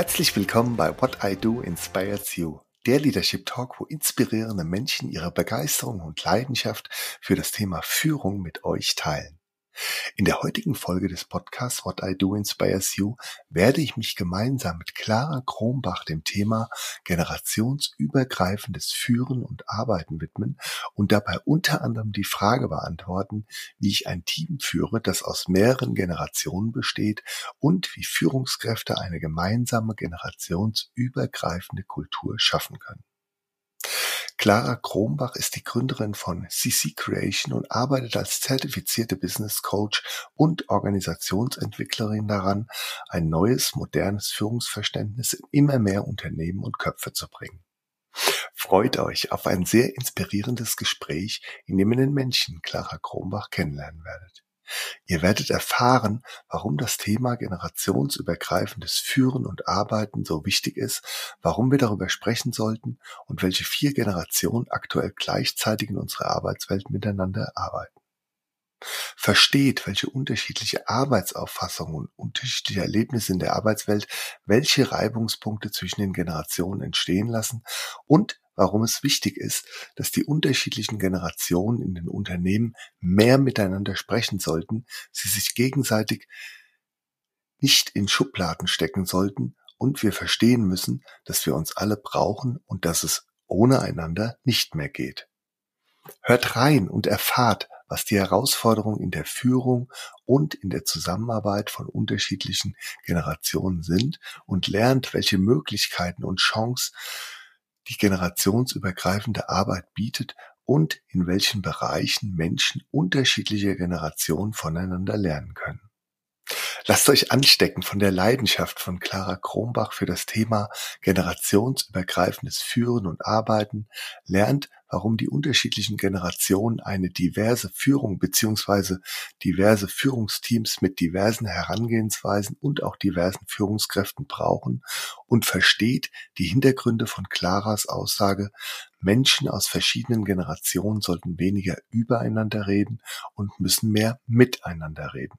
Herzlich willkommen bei What I Do Inspires You, der Leadership Talk, wo inspirierende Menschen ihre Begeisterung und Leidenschaft für das Thema Führung mit euch teilen. In der heutigen Folge des Podcasts What I Do Inspires You werde ich mich gemeinsam mit Clara Krombach dem Thema generationsübergreifendes Führen und Arbeiten widmen und dabei unter anderem die Frage beantworten, wie ich ein Team führe, das aus mehreren Generationen besteht und wie Führungskräfte eine gemeinsame generationsübergreifende Kultur schaffen können. Clara Krombach ist die Gründerin von CC Creation und arbeitet als zertifizierte Business Coach und Organisationsentwicklerin daran, ein neues, modernes Führungsverständnis in immer mehr Unternehmen und Köpfe zu bringen. Freut euch auf ein sehr inspirierendes Gespräch, in dem ihr den Menschen Clara Krombach kennenlernen werdet. Ihr werdet erfahren, warum das Thema generationsübergreifendes Führen und Arbeiten so wichtig ist, warum wir darüber sprechen sollten und welche vier Generationen aktuell gleichzeitig in unserer Arbeitswelt miteinander arbeiten. Versteht, welche unterschiedliche Arbeitsauffassungen und unterschiedliche Erlebnisse in der Arbeitswelt welche Reibungspunkte zwischen den Generationen entstehen lassen und warum es wichtig ist, dass die unterschiedlichen Generationen in den Unternehmen mehr miteinander sprechen sollten, sie sich gegenseitig nicht in Schubladen stecken sollten und wir verstehen müssen, dass wir uns alle brauchen und dass es ohne einander nicht mehr geht. Hört rein und erfahrt, was die Herausforderungen in der Führung und in der Zusammenarbeit von unterschiedlichen Generationen sind und lernt, welche Möglichkeiten und Chancen die generationsübergreifende Arbeit bietet und in welchen Bereichen Menschen unterschiedlicher Generationen voneinander lernen können. Lasst euch anstecken von der Leidenschaft von Clara Krombach für das Thema generationsübergreifendes Führen und Arbeiten, lernt, warum die unterschiedlichen Generationen eine diverse Führung beziehungsweise diverse Führungsteams mit diversen Herangehensweisen und auch diversen Führungskräften brauchen und versteht die Hintergründe von Claras Aussage, Menschen aus verschiedenen Generationen sollten weniger übereinander reden und müssen mehr miteinander reden.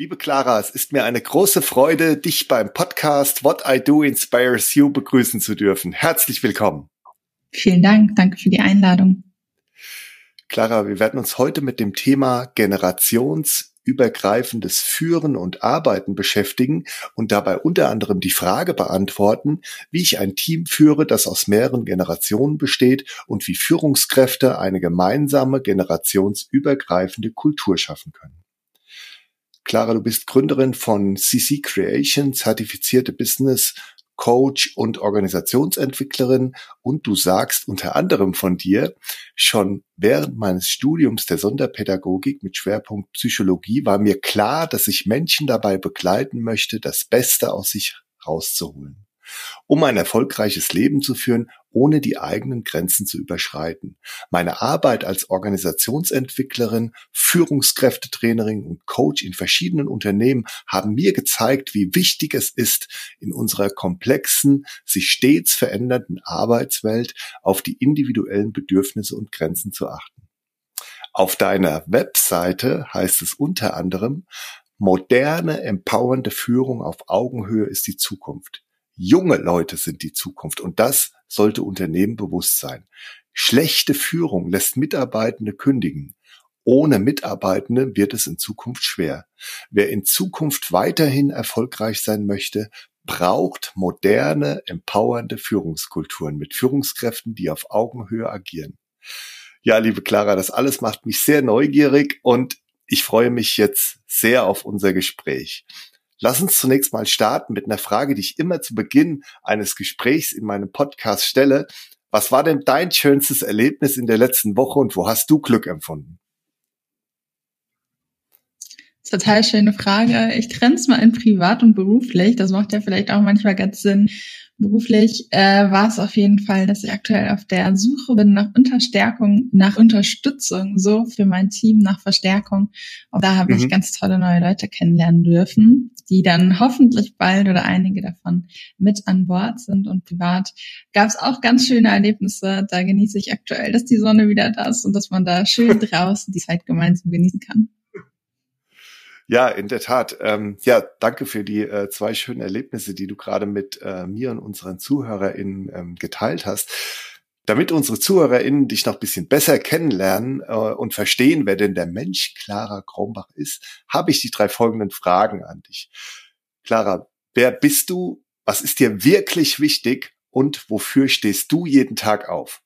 Liebe Clara, es ist mir eine große Freude, dich beim Podcast What I Do Inspires You begrüßen zu dürfen. Herzlich willkommen. Vielen Dank, danke für die Einladung. Clara, wir werden uns heute mit dem Thema generationsübergreifendes Führen und Arbeiten beschäftigen und dabei unter anderem die Frage beantworten, wie ich ein Team führe, das aus mehreren Generationen besteht und wie Führungskräfte eine gemeinsame generationsübergreifende Kultur schaffen können. Clara, du bist Gründerin von CC Creation, zertifizierte Business Coach und Organisationsentwicklerin. Und du sagst unter anderem von dir, schon während meines Studiums der Sonderpädagogik mit Schwerpunkt Psychologie war mir klar, dass ich Menschen dabei begleiten möchte, das Beste aus sich rauszuholen um ein erfolgreiches Leben zu führen, ohne die eigenen Grenzen zu überschreiten. Meine Arbeit als Organisationsentwicklerin, Führungskräftetrainerin und Coach in verschiedenen Unternehmen haben mir gezeigt, wie wichtig es ist, in unserer komplexen, sich stets verändernden Arbeitswelt auf die individuellen Bedürfnisse und Grenzen zu achten. Auf deiner Webseite heißt es unter anderem, moderne, empowernde Führung auf Augenhöhe ist die Zukunft. Junge Leute sind die Zukunft und das sollte Unternehmen bewusst sein. Schlechte Führung lässt Mitarbeitende kündigen. Ohne Mitarbeitende wird es in Zukunft schwer. Wer in Zukunft weiterhin erfolgreich sein möchte, braucht moderne, empowernde Führungskulturen mit Führungskräften, die auf Augenhöhe agieren. Ja, liebe Clara, das alles macht mich sehr neugierig und ich freue mich jetzt sehr auf unser Gespräch. Lass uns zunächst mal starten mit einer Frage, die ich immer zu Beginn eines Gesprächs in meinem Podcast stelle. Was war denn dein schönstes Erlebnis in der letzten Woche und wo hast du Glück empfunden? Total schöne Frage. Ich trenne es mal in privat und beruflich. Das macht ja vielleicht auch manchmal ganz Sinn. Beruflich äh, war es auf jeden Fall, dass ich aktuell auf der Suche bin nach Unterstärkung, nach Unterstützung, so für mein Team, nach Verstärkung. Und da habe mhm. ich ganz tolle neue Leute kennenlernen dürfen, die dann hoffentlich bald oder einige davon mit an Bord sind. Und privat gab es auch ganz schöne Erlebnisse. Da genieße ich aktuell, dass die Sonne wieder da ist und dass man da schön draußen die Zeit gemeinsam genießen kann. Ja, in der Tat. Ähm, ja, danke für die äh, zwei schönen Erlebnisse, die du gerade mit äh, mir und unseren ZuhörerInnen ähm, geteilt hast. Damit unsere ZuhörerInnen dich noch ein bisschen besser kennenlernen äh, und verstehen, wer denn der Mensch Clara Krombach ist, habe ich die drei folgenden Fragen an dich. Clara, wer bist du? Was ist dir wirklich wichtig? Und wofür stehst du jeden Tag auf?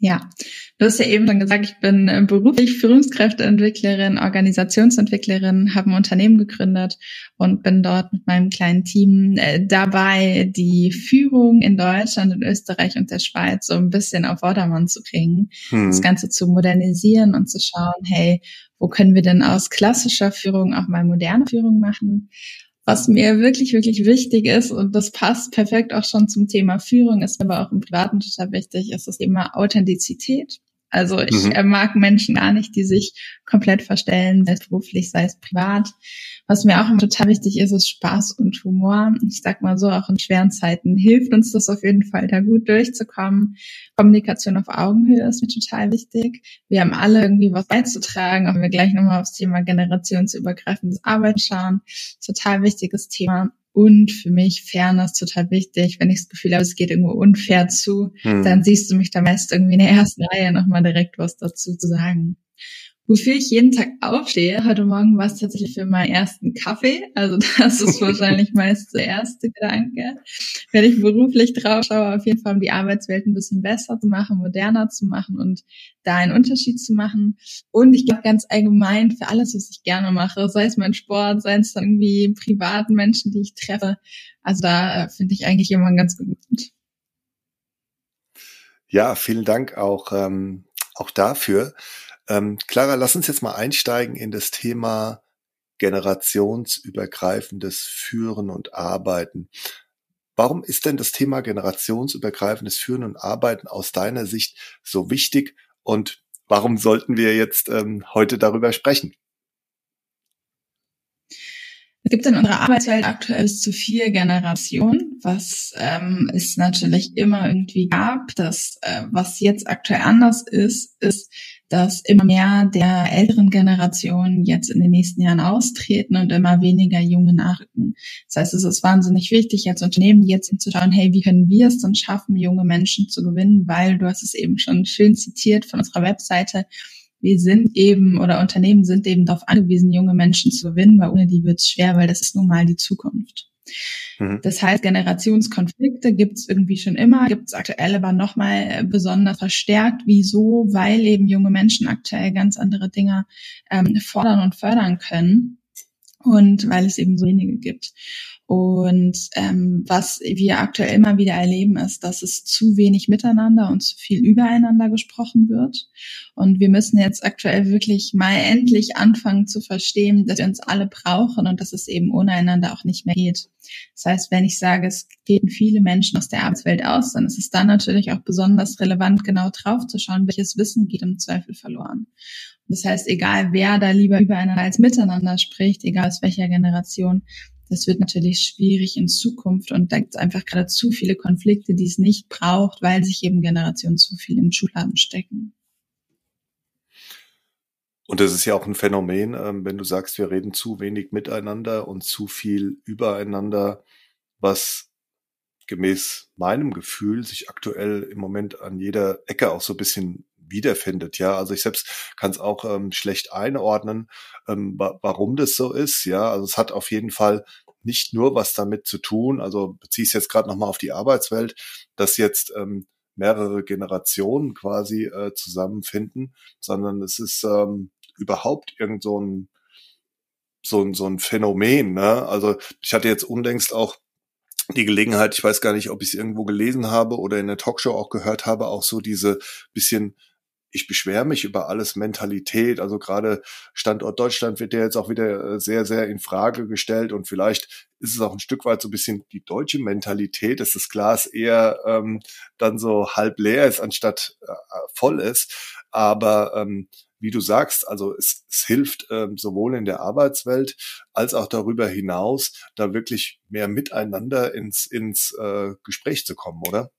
Ja, du hast ja eben schon gesagt, ich bin äh, beruflich Führungskräfteentwicklerin, Organisationsentwicklerin, habe ein Unternehmen gegründet und bin dort mit meinem kleinen Team äh, dabei, die Führung in Deutschland, in Österreich und der Schweiz so ein bisschen auf Vordermann zu bringen, hm. das Ganze zu modernisieren und zu schauen, hey, wo können wir denn aus klassischer Führung auch mal moderne Führung machen? Was mir wirklich, wirklich wichtig ist, und das passt perfekt auch schon zum Thema Führung, ist aber auch im Privaten total wichtig, ist das Thema Authentizität. Also ich mhm. mag Menschen gar nicht, die sich komplett verstellen, sei es beruflich, sei es privat. Was mir auch total wichtig ist, ist Spaß und Humor. Ich sag mal so, auch in schweren Zeiten hilft uns das auf jeden Fall, da gut durchzukommen. Kommunikation auf Augenhöhe ist mir total wichtig. Wir haben alle irgendwie was beizutragen, auch wenn wir gleich nochmal aufs Thema generationsübergreifendes Arbeiten schauen. Total wichtiges Thema. Und für mich Fairness total wichtig. Wenn ich das Gefühl habe, es geht irgendwo unfair zu, hm. dann siehst du mich da meist irgendwie in der ersten Reihe nochmal direkt was dazu zu sagen. Wofür ich jeden Tag aufstehe, heute Morgen war es tatsächlich für meinen ersten Kaffee. Also das ist wahrscheinlich meist der erste Gedanke. Wenn ich beruflich drauf schaue, auf jeden Fall um die Arbeitswelt ein bisschen besser zu machen, moderner zu machen und da einen Unterschied zu machen. Und ich glaube ganz allgemein für alles, was ich gerne mache, sei es mein Sport, sei es dann irgendwie privaten Menschen, die ich treffe. Also da äh, finde ich eigentlich immer ganz gut. Ja, vielen Dank auch, ähm, auch dafür. Ähm, Clara, lass uns jetzt mal einsteigen in das Thema generationsübergreifendes Führen und Arbeiten. Warum ist denn das Thema generationsübergreifendes Führen und Arbeiten aus deiner Sicht so wichtig und warum sollten wir jetzt ähm, heute darüber sprechen? Es gibt in unserer Arbeitswelt aktuell bis zu vier Generationen, was ähm, es natürlich immer irgendwie gab. Das, äh, was jetzt aktuell anders ist, ist, dass immer mehr der älteren Generationen jetzt in den nächsten Jahren austreten und immer weniger junge nachrücken. Das heißt, es ist wahnsinnig wichtig, als Unternehmen jetzt zu schauen, hey, wie können wir es dann schaffen, junge Menschen zu gewinnen, weil du hast es eben schon schön zitiert von unserer Webseite, wir sind eben oder Unternehmen sind eben darauf angewiesen, junge Menschen zu gewinnen, weil ohne die wird es schwer, weil das ist nun mal die Zukunft. Mhm. Das heißt, Generationskonflikte gibt es irgendwie schon immer, gibt es aktuell aber nochmal äh, besonders verstärkt. Wieso? Weil eben junge Menschen aktuell ganz andere Dinge ähm, fordern und fördern können und weil es eben so wenige gibt. Und ähm, was wir aktuell immer wieder erleben, ist, dass es zu wenig miteinander und zu viel übereinander gesprochen wird. Und wir müssen jetzt aktuell wirklich mal endlich anfangen zu verstehen, dass wir uns alle brauchen und dass es eben ohne einander auch nicht mehr geht. Das heißt, wenn ich sage, es gehen viele Menschen aus der Arbeitswelt aus, dann ist es dann natürlich auch besonders relevant, genau drauf zu schauen, welches Wissen geht im Zweifel verloren. Das heißt, egal wer da lieber übereinander als miteinander spricht, egal aus welcher Generation, das wird natürlich schwierig in Zukunft und da gibt es einfach gerade zu viele Konflikte, die es nicht braucht, weil sich eben Generationen zu viel in Schubladen stecken. Und das ist ja auch ein Phänomen, ähm, wenn du sagst, wir reden zu wenig miteinander und zu viel übereinander, was gemäß meinem Gefühl sich aktuell im Moment an jeder Ecke auch so ein bisschen wiederfindet. Ja, also ich selbst kann es auch ähm, schlecht einordnen, ähm, wa warum das so ist. Ja, also es hat auf jeden Fall nicht nur was damit zu tun. Also beziehe ich jetzt gerade nochmal auf die Arbeitswelt, dass jetzt ähm, mehrere Generationen quasi äh, zusammenfinden, sondern es ist ähm, überhaupt irgend so ein so ein, so ein Phänomen. Ne? Also ich hatte jetzt unlängst auch die Gelegenheit, ich weiß gar nicht, ob ich es irgendwo gelesen habe oder in der Talkshow auch gehört habe, auch so diese bisschen ich beschwere mich über alles Mentalität. Also gerade Standort Deutschland wird ja jetzt auch wieder äh, sehr, sehr in Frage gestellt und vielleicht ist es auch ein Stück weit so ein bisschen die deutsche Mentalität, dass das Glas eher ähm, dann so halb leer ist, anstatt äh, voll ist. Aber ähm, wie du sagst, also es, es hilft ähm, sowohl in der Arbeitswelt als auch darüber hinaus, da wirklich mehr miteinander ins, ins äh, Gespräch zu kommen, oder?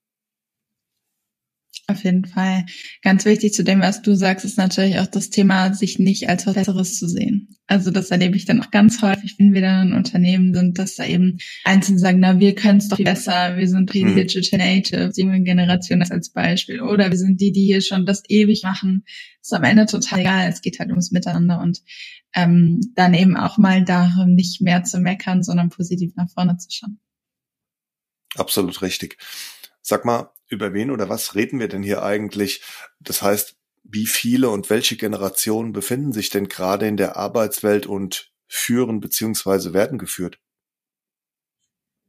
Auf jeden Fall. Ganz wichtig zu dem, was du sagst, ist natürlich auch das Thema, sich nicht als was Besseres zu sehen. Also das erlebe ich dann auch ganz häufig, wenn wir dann in Unternehmen sind, dass da eben Einzelne sagen, na, wir können es doch viel besser, wir sind die mhm. Digital Natives, die junge Generation als Beispiel. Oder wir sind die, die hier schon das ewig machen. Ist am Ende total egal. Es geht halt ums Miteinander und ähm, dann eben auch mal darum, nicht mehr zu meckern, sondern positiv nach vorne zu schauen. Absolut richtig. Sag mal, über wen oder was reden wir denn hier eigentlich? Das heißt, wie viele und welche Generationen befinden sich denn gerade in der Arbeitswelt und führen beziehungsweise werden geführt?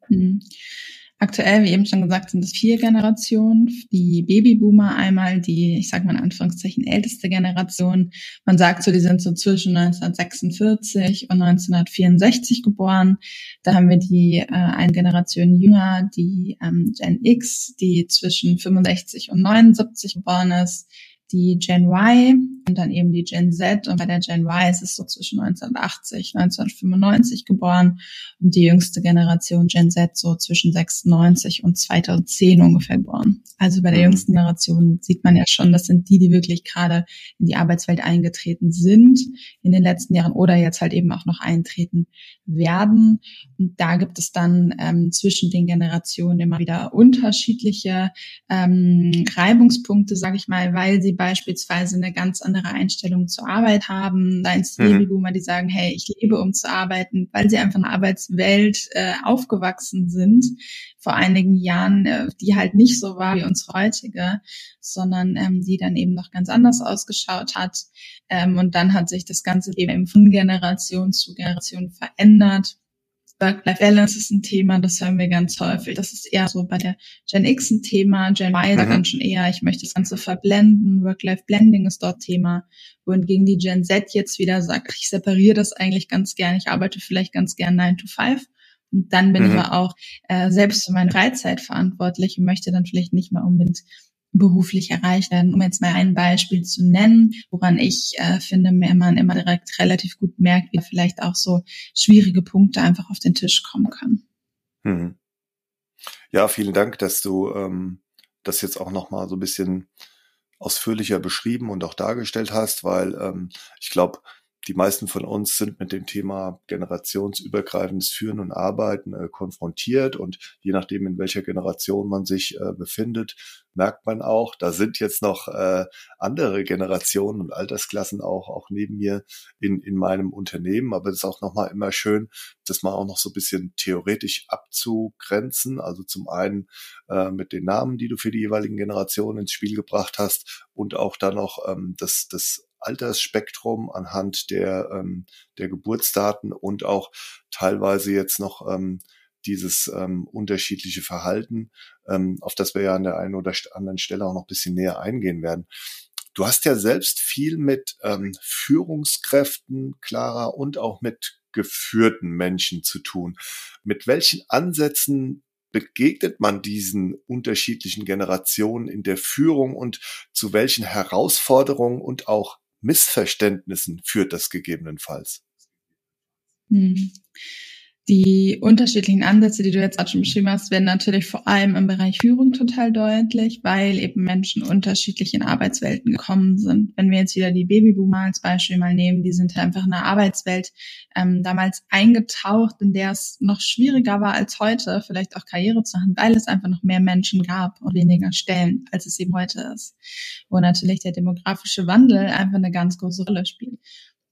Mhm. Aktuell, wie eben schon gesagt, sind es vier Generationen. Die Babyboomer einmal, die, ich sage mal in Anführungszeichen, älteste Generation. Man sagt so, die sind so zwischen 1946 und 1964 geboren. Da haben wir die äh, eine Generation jünger, die ähm, Gen X, die zwischen 65 und 79 geboren ist die Gen Y und dann eben die Gen Z. Und bei der Gen Y ist es so zwischen 1980, 1995 geboren und die jüngste Generation Gen Z so zwischen 96 und 2010 ungefähr geboren. Also bei der mhm. jüngsten Generation sieht man ja schon, das sind die, die wirklich gerade in die Arbeitswelt eingetreten sind in den letzten Jahren oder jetzt halt eben auch noch eintreten werden. Und da gibt es dann ähm, zwischen den Generationen immer wieder unterschiedliche ähm, Reibungspunkte, sage ich mal, weil sie beispielsweise eine ganz andere Einstellung zur Arbeit haben. Da ist die mhm. Babyboomer, die sagen, hey, ich lebe, um zu arbeiten, weil sie einfach in der Arbeitswelt äh, aufgewachsen sind vor einigen Jahren, äh, die halt nicht so war wie unsere heutige, sondern ähm, die dann eben noch ganz anders ausgeschaut hat. Ähm, und dann hat sich das Ganze eben von Generation zu Generation verändert. Work-Life-Balance ist ein Thema, das hören wir ganz häufig. Das ist eher so bei der Gen X ein Thema. Gen Y sagt mhm. dann schon eher, ich möchte das Ganze verblenden. Work-Life-Blending ist dort Thema. Wohingegen die Gen Z jetzt wieder sagt, ich separiere das eigentlich ganz gern. Ich arbeite vielleicht ganz gern 9 to 5. Und dann bin mhm. ich aber auch äh, selbst für meine Freizeit verantwortlich und möchte dann vielleicht nicht mehr unbedingt beruflich erreicht werden. Um jetzt mal ein Beispiel zu nennen, woran ich äh, finde, man immer direkt relativ gut merkt, wie vielleicht auch so schwierige Punkte einfach auf den Tisch kommen können. Hm. Ja, vielen Dank, dass du ähm, das jetzt auch nochmal so ein bisschen ausführlicher beschrieben und auch dargestellt hast, weil ähm, ich glaube, die meisten von uns sind mit dem Thema generationsübergreifendes Führen und Arbeiten äh, konfrontiert und je nachdem, in welcher Generation man sich äh, befindet, merkt man auch, da sind jetzt noch äh, andere Generationen und Altersklassen auch, auch neben mir in, in meinem Unternehmen. Aber es ist auch nochmal immer schön, das mal auch noch so ein bisschen theoretisch abzugrenzen. Also zum einen äh, mit den Namen, die du für die jeweiligen Generationen ins Spiel gebracht hast und auch dann noch ähm, das, das Altersspektrum anhand der, ähm, der Geburtsdaten und auch teilweise jetzt noch ähm, dieses ähm, unterschiedliche Verhalten, ähm, auf das wir ja an der einen oder anderen Stelle auch noch ein bisschen näher eingehen werden. Du hast ja selbst viel mit ähm, Führungskräften, Clara, und auch mit geführten Menschen zu tun. Mit welchen Ansätzen begegnet man diesen unterschiedlichen Generationen in der Führung und zu welchen Herausforderungen und auch Missverständnissen führt das gegebenenfalls? Hm. Die unterschiedlichen Ansätze, die du jetzt gerade schon beschrieben hast, werden natürlich vor allem im Bereich Führung total deutlich, weil eben Menschen unterschiedlich in Arbeitswelten gekommen sind. Wenn wir jetzt wieder die Babyboomer als Beispiel mal nehmen, die sind einfach in einer Arbeitswelt ähm, damals eingetaucht, in der es noch schwieriger war als heute, vielleicht auch Karriere zu machen, weil es einfach noch mehr Menschen gab und weniger Stellen, als es eben heute ist. Wo natürlich der demografische Wandel einfach eine ganz große Rolle spielt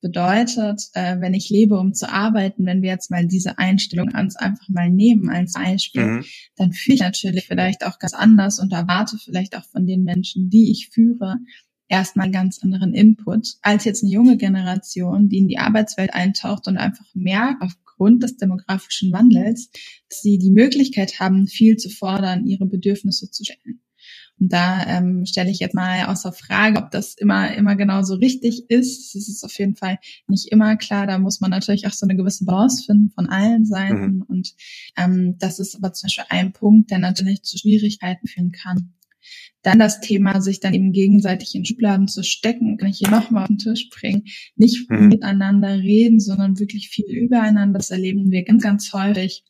bedeutet, äh, wenn ich lebe, um zu arbeiten, wenn wir jetzt mal diese Einstellung ans einfach mal nehmen als Beispiel, mhm. dann fühle ich natürlich vielleicht auch ganz anders und erwarte vielleicht auch von den Menschen, die ich führe, erstmal einen ganz anderen Input als jetzt eine junge Generation, die in die Arbeitswelt eintaucht und einfach merkt, aufgrund des demografischen Wandels, dass sie die Möglichkeit haben, viel zu fordern, ihre Bedürfnisse zu stellen. Und da ähm, stelle ich jetzt mal außer Frage, ob das immer, immer genau so richtig ist. Das ist auf jeden Fall nicht immer klar. Da muss man natürlich auch so eine gewisse Balance finden von allen Seiten. Mhm. Und ähm, das ist aber zum Beispiel ein Punkt, der natürlich zu Schwierigkeiten führen kann. Dann das Thema, sich dann eben gegenseitig in Schubladen zu stecken, kann ich hier nochmal auf den Tisch bringen. Nicht mhm. miteinander reden, sondern wirklich viel übereinander. Das erleben wir ganz, ganz häufig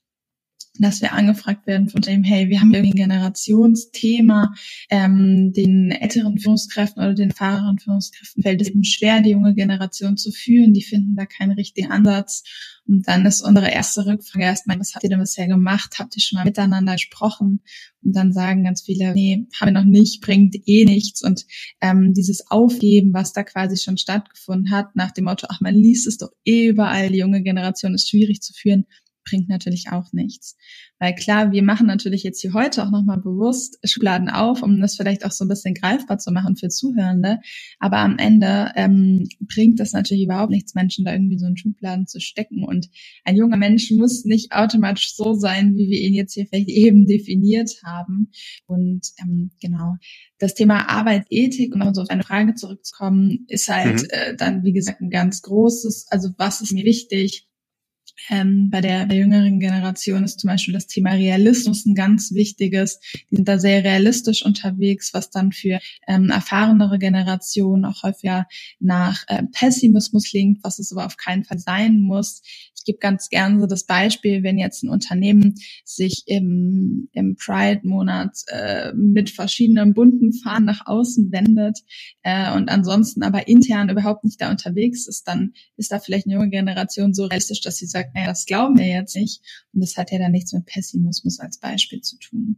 dass wir angefragt werden von dem, hey, wir haben irgendwie ein Generationsthema, ähm, den älteren Führungskräften oder den fahreren Führungskräften fällt es eben schwer, die junge Generation zu führen, die finden da keinen richtigen Ansatz. Und dann ist unsere erste Rückfrage erstmal, was habt ihr denn bisher gemacht? Habt ihr schon mal miteinander gesprochen? Und dann sagen ganz viele, nee, haben wir noch nicht, bringt eh nichts. Und ähm, dieses Aufgeben, was da quasi schon stattgefunden hat, nach dem Motto, ach, man liest es doch eh überall, die junge Generation ist schwierig zu führen, bringt natürlich auch nichts. Weil klar, wir machen natürlich jetzt hier heute auch nochmal bewusst Schubladen auf, um das vielleicht auch so ein bisschen greifbar zu machen für Zuhörende. Aber am Ende ähm, bringt das natürlich überhaupt nichts, Menschen da irgendwie so in Schubladen zu stecken. Und ein junger Mensch muss nicht automatisch so sein, wie wir ihn jetzt hier vielleicht eben definiert haben. Und ähm, genau, das Thema Arbeitsethik, um so auf eine Frage zurückzukommen, ist halt mhm. äh, dann, wie gesagt, ein ganz großes, also was ist mir wichtig? Ähm, bei der, der jüngeren Generation ist zum Beispiel das Thema Realismus ein ganz wichtiges. Die sind da sehr realistisch unterwegs, was dann für ähm, erfahrenere Generationen auch häufiger nach äh, Pessimismus klingt, was es aber auf keinen Fall sein muss. Ich gebe ganz gern so das Beispiel, wenn jetzt ein Unternehmen sich im, im Pride-Monat äh, mit verschiedenen bunten Fahnen nach außen wendet äh, und ansonsten aber intern überhaupt nicht da unterwegs ist, dann ist da vielleicht eine junge Generation so realistisch, dass sie sagt, naja, das glauben wir jetzt nicht. Und das hat ja dann nichts mit Pessimismus als Beispiel zu tun.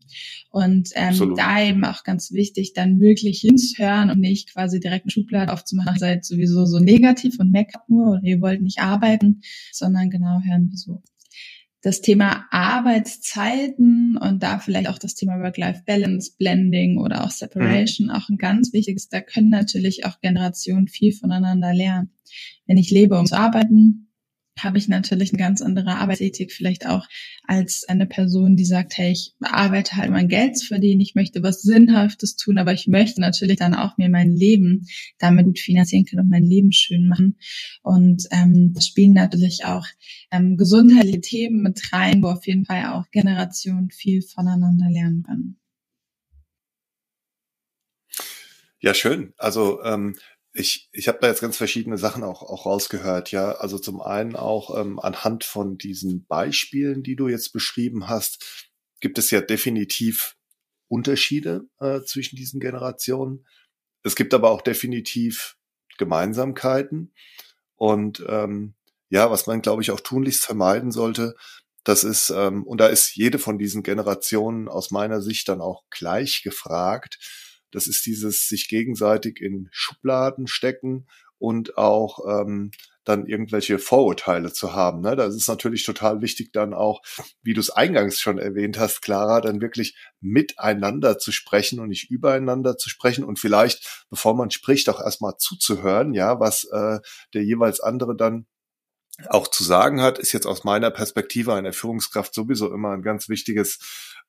Und ähm, da eben auch ganz wichtig, dann wirklich hinzuhören und nicht quasi direkt eine Schublade aufzumachen, seid sowieso so negativ und meckert nur oder ihr wollt nicht arbeiten, sondern genau hören, wieso das Thema Arbeitszeiten und da vielleicht auch das Thema Work-Life-Balance, Blending oder auch Separation mhm. auch ein ganz wichtiges. Da können natürlich auch Generationen viel voneinander lernen. Wenn ich lebe, um zu arbeiten, habe ich natürlich eine ganz andere Arbeitsethik vielleicht auch als eine Person, die sagt, hey, ich arbeite halt mein Geld zu verdienen, ich möchte was Sinnhaftes tun, aber ich möchte natürlich dann auch mir mein Leben damit gut finanzieren können und mein Leben schön machen. Und ähm, da spielen natürlich auch ähm, gesundheitliche Themen mit rein, wo auf jeden Fall auch Generationen viel voneinander lernen können. Ja, schön. Also ähm, ich, ich habe da jetzt ganz verschiedene Sachen auch, auch rausgehört, ja. Also zum einen auch ähm, anhand von diesen Beispielen, die du jetzt beschrieben hast, gibt es ja definitiv Unterschiede äh, zwischen diesen Generationen. Es gibt aber auch definitiv Gemeinsamkeiten. Und ähm, ja, was man, glaube ich, auch tunlichst vermeiden sollte, das ist, ähm, und da ist jede von diesen Generationen aus meiner Sicht dann auch gleich gefragt, das ist dieses sich gegenseitig in Schubladen stecken und auch ähm, dann irgendwelche Vorurteile zu haben. Ne? Das ist natürlich total wichtig, dann auch, wie du es eingangs schon erwähnt hast, Clara, dann wirklich miteinander zu sprechen und nicht übereinander zu sprechen und vielleicht, bevor man spricht, auch erstmal zuzuhören, ja, was äh, der jeweils andere dann auch zu sagen hat, ist jetzt aus meiner Perspektive einer Führungskraft sowieso immer ein ganz wichtiges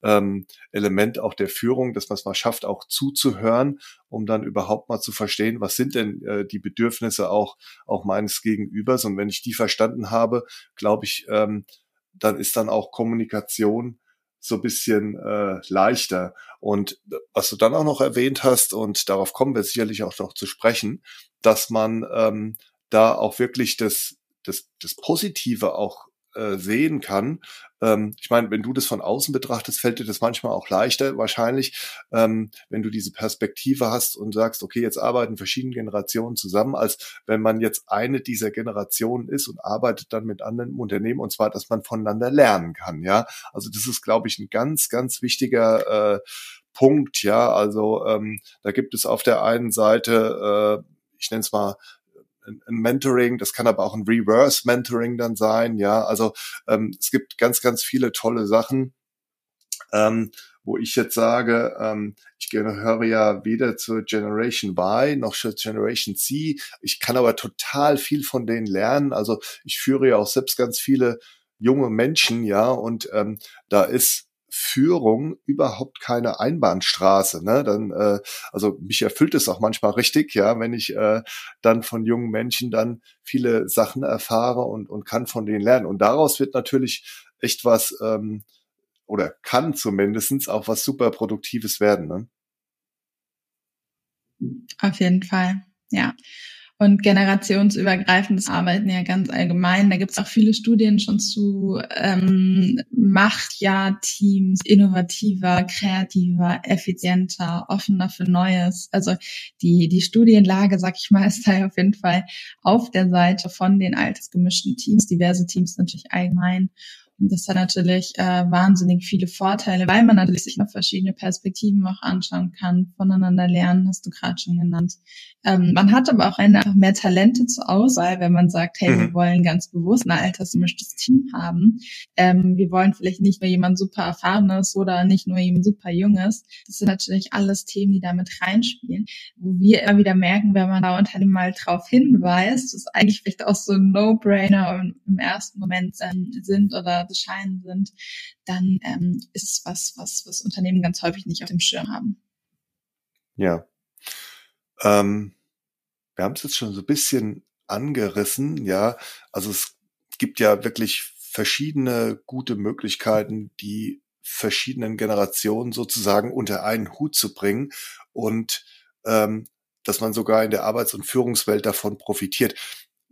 ähm, Element auch der Führung, dass man es mal schafft, auch zuzuhören, um dann überhaupt mal zu verstehen, was sind denn äh, die Bedürfnisse auch, auch meines Gegenübers. Und wenn ich die verstanden habe, glaube ich, ähm, dann ist dann auch Kommunikation so bisschen äh, leichter. Und was du dann auch noch erwähnt hast, und darauf kommen wir sicherlich auch noch zu sprechen, dass man ähm, da auch wirklich das, das, das Positive auch äh, sehen kann. Ähm, ich meine, wenn du das von außen betrachtest, fällt dir das manchmal auch leichter, wahrscheinlich, ähm, wenn du diese Perspektive hast und sagst, okay, jetzt arbeiten verschiedene Generationen zusammen, als wenn man jetzt eine dieser Generationen ist und arbeitet dann mit anderen Unternehmen und zwar, dass man voneinander lernen kann. Ja, also das ist, glaube ich, ein ganz, ganz wichtiger äh, Punkt. Ja, also ähm, da gibt es auf der einen Seite äh, ich nenne es mal ein Mentoring, das kann aber auch ein Reverse Mentoring dann sein, ja. Also ähm, es gibt ganz, ganz viele tolle Sachen, ähm, wo ich jetzt sage, ähm, ich gehöre ja weder zur Generation Y noch zur Generation C. Ich kann aber total viel von denen lernen. Also ich führe ja auch selbst ganz viele junge Menschen, ja, und ähm, da ist Führung überhaupt keine Einbahnstraße. Ne? Dann, äh, also mich erfüllt es auch manchmal richtig, ja, wenn ich äh, dann von jungen Menschen dann viele Sachen erfahre und, und kann von denen lernen. Und daraus wird natürlich echt was ähm, oder kann zumindestens auch was super Produktives werden. Ne? Auf jeden Fall, ja und generationsübergreifendes Arbeiten ja ganz allgemein. Da gibt es auch viele Studien schon zu, ähm, macht ja Teams innovativer, kreativer, effizienter, offener für Neues. Also die, die Studienlage, sag ich mal, ist da auf jeden Fall auf der Seite von den altersgemischten Teams, diverse Teams natürlich allgemein. Und das hat natürlich äh, wahnsinnig viele Vorteile, weil man natürlich sich noch verschiedene Perspektiven auch anschauen kann, voneinander lernen, hast du gerade schon genannt. Ähm, man hat aber auch einfach mehr Talente zur Auswahl, wenn man sagt, hey, mhm. wir wollen ganz bewusst ein altersgemischtes Team haben. Ähm, wir wollen vielleicht nicht nur jemand super erfahrenes oder nicht nur jemand super junges. Das sind natürlich alles Themen, die damit reinspielen, wo wir immer wieder merken, wenn man da Unternehmen mal drauf hinweist, dass eigentlich vielleicht auch so No-Brainer im ersten Moment ähm, sind oder bescheiden sind, dann ähm, ist es was, was, was Unternehmen ganz häufig nicht auf dem Schirm haben. Ja. Ähm, wir haben es jetzt schon so ein bisschen angerissen, ja. Also es gibt ja wirklich verschiedene gute Möglichkeiten, die verschiedenen Generationen sozusagen unter einen Hut zu bringen und ähm, dass man sogar in der Arbeits- und Führungswelt davon profitiert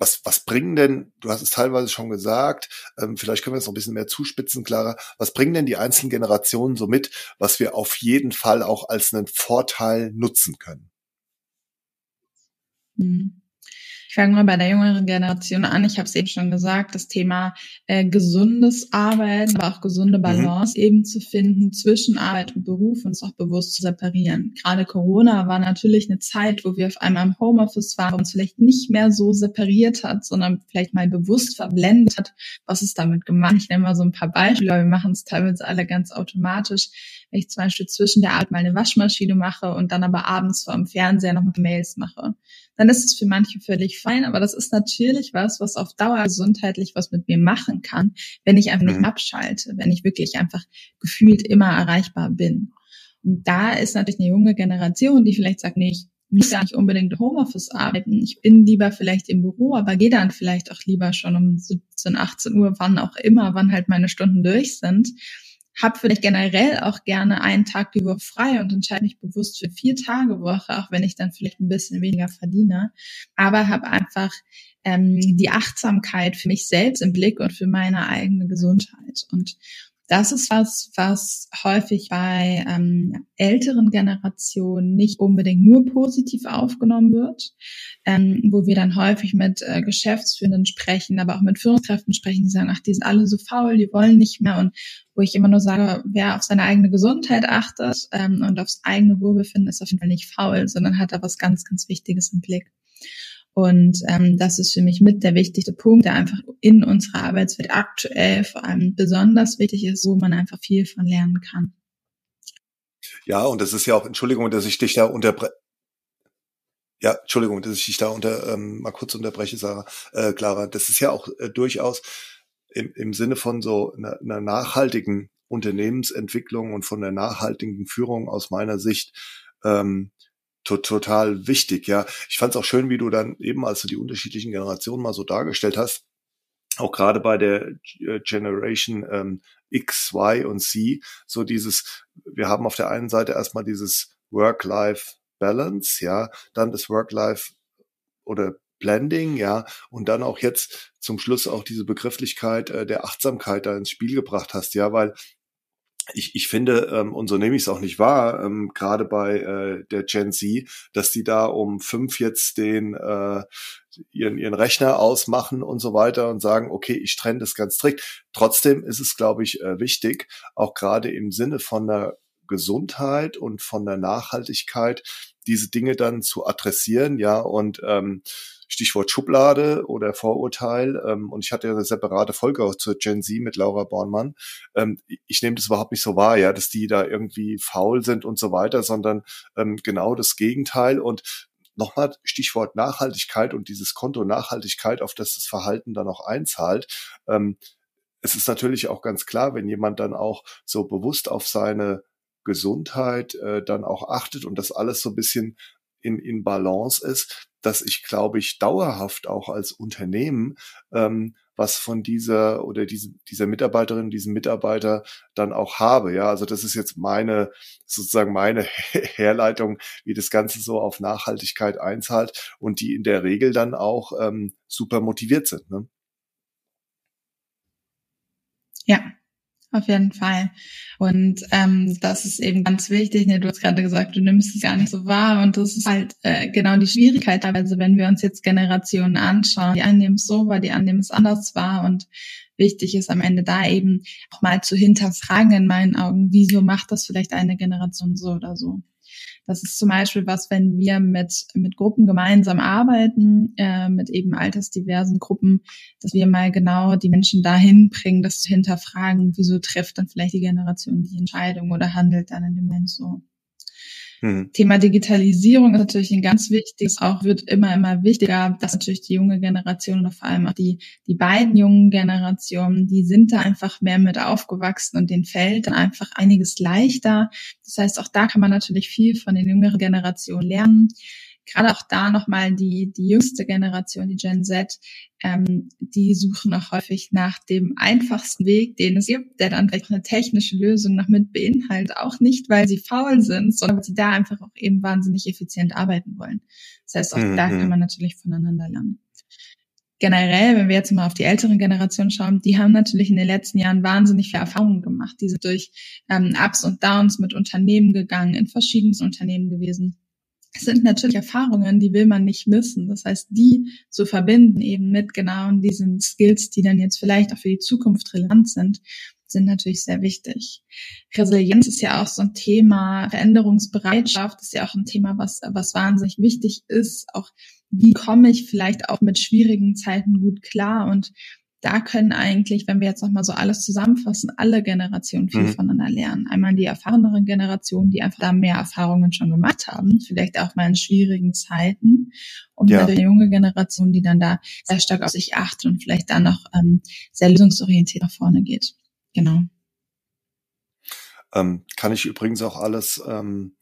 was, was bringen denn, du hast es teilweise schon gesagt, ähm, vielleicht können wir es noch ein bisschen mehr zuspitzen, Clara, was bringen denn die einzelnen Generationen so mit, was wir auf jeden Fall auch als einen Vorteil nutzen können? Mhm. Ich fange mal bei der jüngeren Generation an. Ich habe es eben schon gesagt, das Thema äh, gesundes Arbeiten, aber auch gesunde mhm. Balance mhm. eben zu finden zwischen Arbeit und Beruf und es auch bewusst zu separieren. Gerade Corona war natürlich eine Zeit, wo wir auf einmal im Homeoffice waren und uns vielleicht nicht mehr so separiert hat, sondern vielleicht mal bewusst verblendet hat, was ist damit gemacht. Ich nenne mal so ein paar Beispiele, wir machen es teilweise alle ganz automatisch. Wenn ich zum Beispiel zwischen der Arbeit mal eine Waschmaschine mache und dann aber abends vor dem Fernseher noch Mails mache dann ist es für manche völlig fein. Aber das ist natürlich was, was auf Dauer gesundheitlich was mit mir machen kann, wenn ich einfach nicht mhm. abschalte, wenn ich wirklich einfach gefühlt immer erreichbar bin. Und da ist natürlich eine junge Generation, die vielleicht sagt, nee, ich muss gar nicht unbedingt Homeoffice arbeiten. Ich bin lieber vielleicht im Büro, aber gehe dann vielleicht auch lieber schon um 17, 18 Uhr, wann auch immer, wann halt meine Stunden durch sind habe vielleicht generell auch gerne einen Tag die Woche frei und entscheide mich bewusst für vier Tage Woche, auch wenn ich dann vielleicht ein bisschen weniger verdiene, aber habe einfach ähm, die Achtsamkeit für mich selbst im Blick und für meine eigene Gesundheit. Und das ist was, was häufig bei ähm, älteren Generationen nicht unbedingt nur positiv aufgenommen wird, ähm, wo wir dann häufig mit äh, Geschäftsführenden sprechen, aber auch mit Führungskräften sprechen, die sagen, ach, die sind alle so faul, die wollen nicht mehr. Und wo ich immer nur sage, wer auf seine eigene Gesundheit achtet ähm, und aufs eigene Wohlbefinden, ist auf jeden Fall nicht faul, sondern hat da was ganz, ganz Wichtiges im Blick. Und ähm, das ist für mich mit der wichtigste Punkt, der einfach in unserer Arbeitswelt aktuell vor allem besonders wichtig ist, wo man einfach viel von lernen kann. Ja, und das ist ja auch, Entschuldigung, dass ich dich da unterbreche. Ja, Entschuldigung, dass ich dich da unter ähm, mal kurz unterbreche, Sarah, äh, Clara. Das ist ja auch äh, durchaus im, im Sinne von so einer, einer nachhaltigen Unternehmensentwicklung und von der nachhaltigen Führung aus meiner Sicht ähm, to total wichtig, ja. Ich fand es auch schön, wie du dann eben, als du die unterschiedlichen Generationen mal so dargestellt hast, auch gerade bei der äh, Generation ähm, X, Y und C, so dieses, wir haben auf der einen Seite erstmal dieses Work-Life-Balance, ja, dann das Work-Life oder Blending, ja, und dann auch jetzt zum Schluss auch diese Begrifflichkeit äh, der Achtsamkeit da ins Spiel gebracht hast, ja, weil ich, ich finde, ähm, und so nehme ich es auch nicht wahr, ähm, gerade bei äh, der Gen Z, dass die da um fünf jetzt den äh, ihren, ihren Rechner ausmachen und so weiter und sagen, okay, ich trenne das ganz strikt. Trotzdem ist es, glaube ich, äh, wichtig, auch gerade im Sinne von der Gesundheit und von der Nachhaltigkeit, diese Dinge dann zu adressieren, ja, und ähm, Stichwort Schublade oder Vorurteil. Ähm, und ich hatte ja eine separate Folge auch zur Gen Z mit Laura Bornmann. Ähm, ich nehme das überhaupt nicht so wahr, ja, dass die da irgendwie faul sind und so weiter, sondern ähm, genau das Gegenteil. Und nochmal Stichwort Nachhaltigkeit und dieses Konto Nachhaltigkeit, auf das das Verhalten dann auch einzahlt. Ähm, es ist natürlich auch ganz klar, wenn jemand dann auch so bewusst auf seine Gesundheit äh, dann auch achtet und das alles so ein bisschen in, in Balance ist, dass ich, glaube ich, dauerhaft auch als Unternehmen ähm, was von dieser oder diese, dieser Mitarbeiterin, diesem Mitarbeiter dann auch habe. Ja, also das ist jetzt meine, sozusagen meine Herleitung, wie das Ganze so auf Nachhaltigkeit einzahlt und die in der Regel dann auch ähm, super motiviert sind. Ne? Ja, auf jeden Fall. Und ähm, das ist eben ganz wichtig. Ne, du hast gerade gesagt, du nimmst es gar nicht so wahr. Und das ist halt äh, genau die Schwierigkeit teilweise, wenn wir uns jetzt Generationen anschauen. Die einen nehmen es so wahr, die anderen nehmen es anders wahr. Und wichtig ist am Ende da eben auch mal zu hinterfragen in meinen Augen, wieso macht das vielleicht eine Generation so oder so. Das ist zum Beispiel was, wenn wir mit, mit Gruppen gemeinsam arbeiten, äh, mit eben altersdiversen Gruppen, dass wir mal genau die Menschen dahin bringen, das zu hinterfragen, wieso trifft dann vielleicht die Generation die Entscheidung oder handelt dann in dem Moment so. Mhm. Thema Digitalisierung ist natürlich ein ganz wichtiges, auch wird immer, immer wichtiger, dass natürlich die junge Generation oder vor allem auch die, die beiden jungen Generationen, die sind da einfach mehr mit aufgewachsen und denen fällt dann einfach einiges leichter. Das heißt, auch da kann man natürlich viel von den jüngeren Generationen lernen gerade auch da nochmal die, die jüngste Generation, die Gen Z, ähm, die suchen auch häufig nach dem einfachsten Weg, den es gibt, der dann vielleicht eine technische Lösung noch mit beinhaltet. Auch nicht, weil sie faul sind, sondern weil sie da einfach auch eben wahnsinnig effizient arbeiten wollen. Das heißt, auch mhm. da kann man natürlich voneinander lernen generell, wenn wir jetzt mal auf die älteren Generationen schauen, die haben natürlich in den letzten Jahren wahnsinnig viele Erfahrungen gemacht. Die sind durch ähm, Ups und Downs mit Unternehmen gegangen, in verschiedensten Unternehmen gewesen sind natürlich Erfahrungen, die will man nicht missen. Das heißt, die zu verbinden eben mit genau diesen Skills, die dann jetzt vielleicht auch für die Zukunft relevant sind, sind natürlich sehr wichtig. Resilienz ist ja auch so ein Thema, Veränderungsbereitschaft ist ja auch ein Thema, was, was wahnsinnig wichtig ist. Auch wie komme ich vielleicht auch mit schwierigen Zeiten gut klar und da können eigentlich, wenn wir jetzt nochmal so alles zusammenfassen, alle Generationen viel mhm. voneinander lernen. Einmal die erfahreneren Generationen, die einfach da mehr Erfahrungen schon gemacht haben, vielleicht auch mal in schwierigen Zeiten. Und ja. die junge Generation, die dann da sehr stark auf sich achtet und vielleicht dann noch ähm, sehr lösungsorientiert nach vorne geht. Genau. Ähm, kann ich übrigens auch alles, ähm,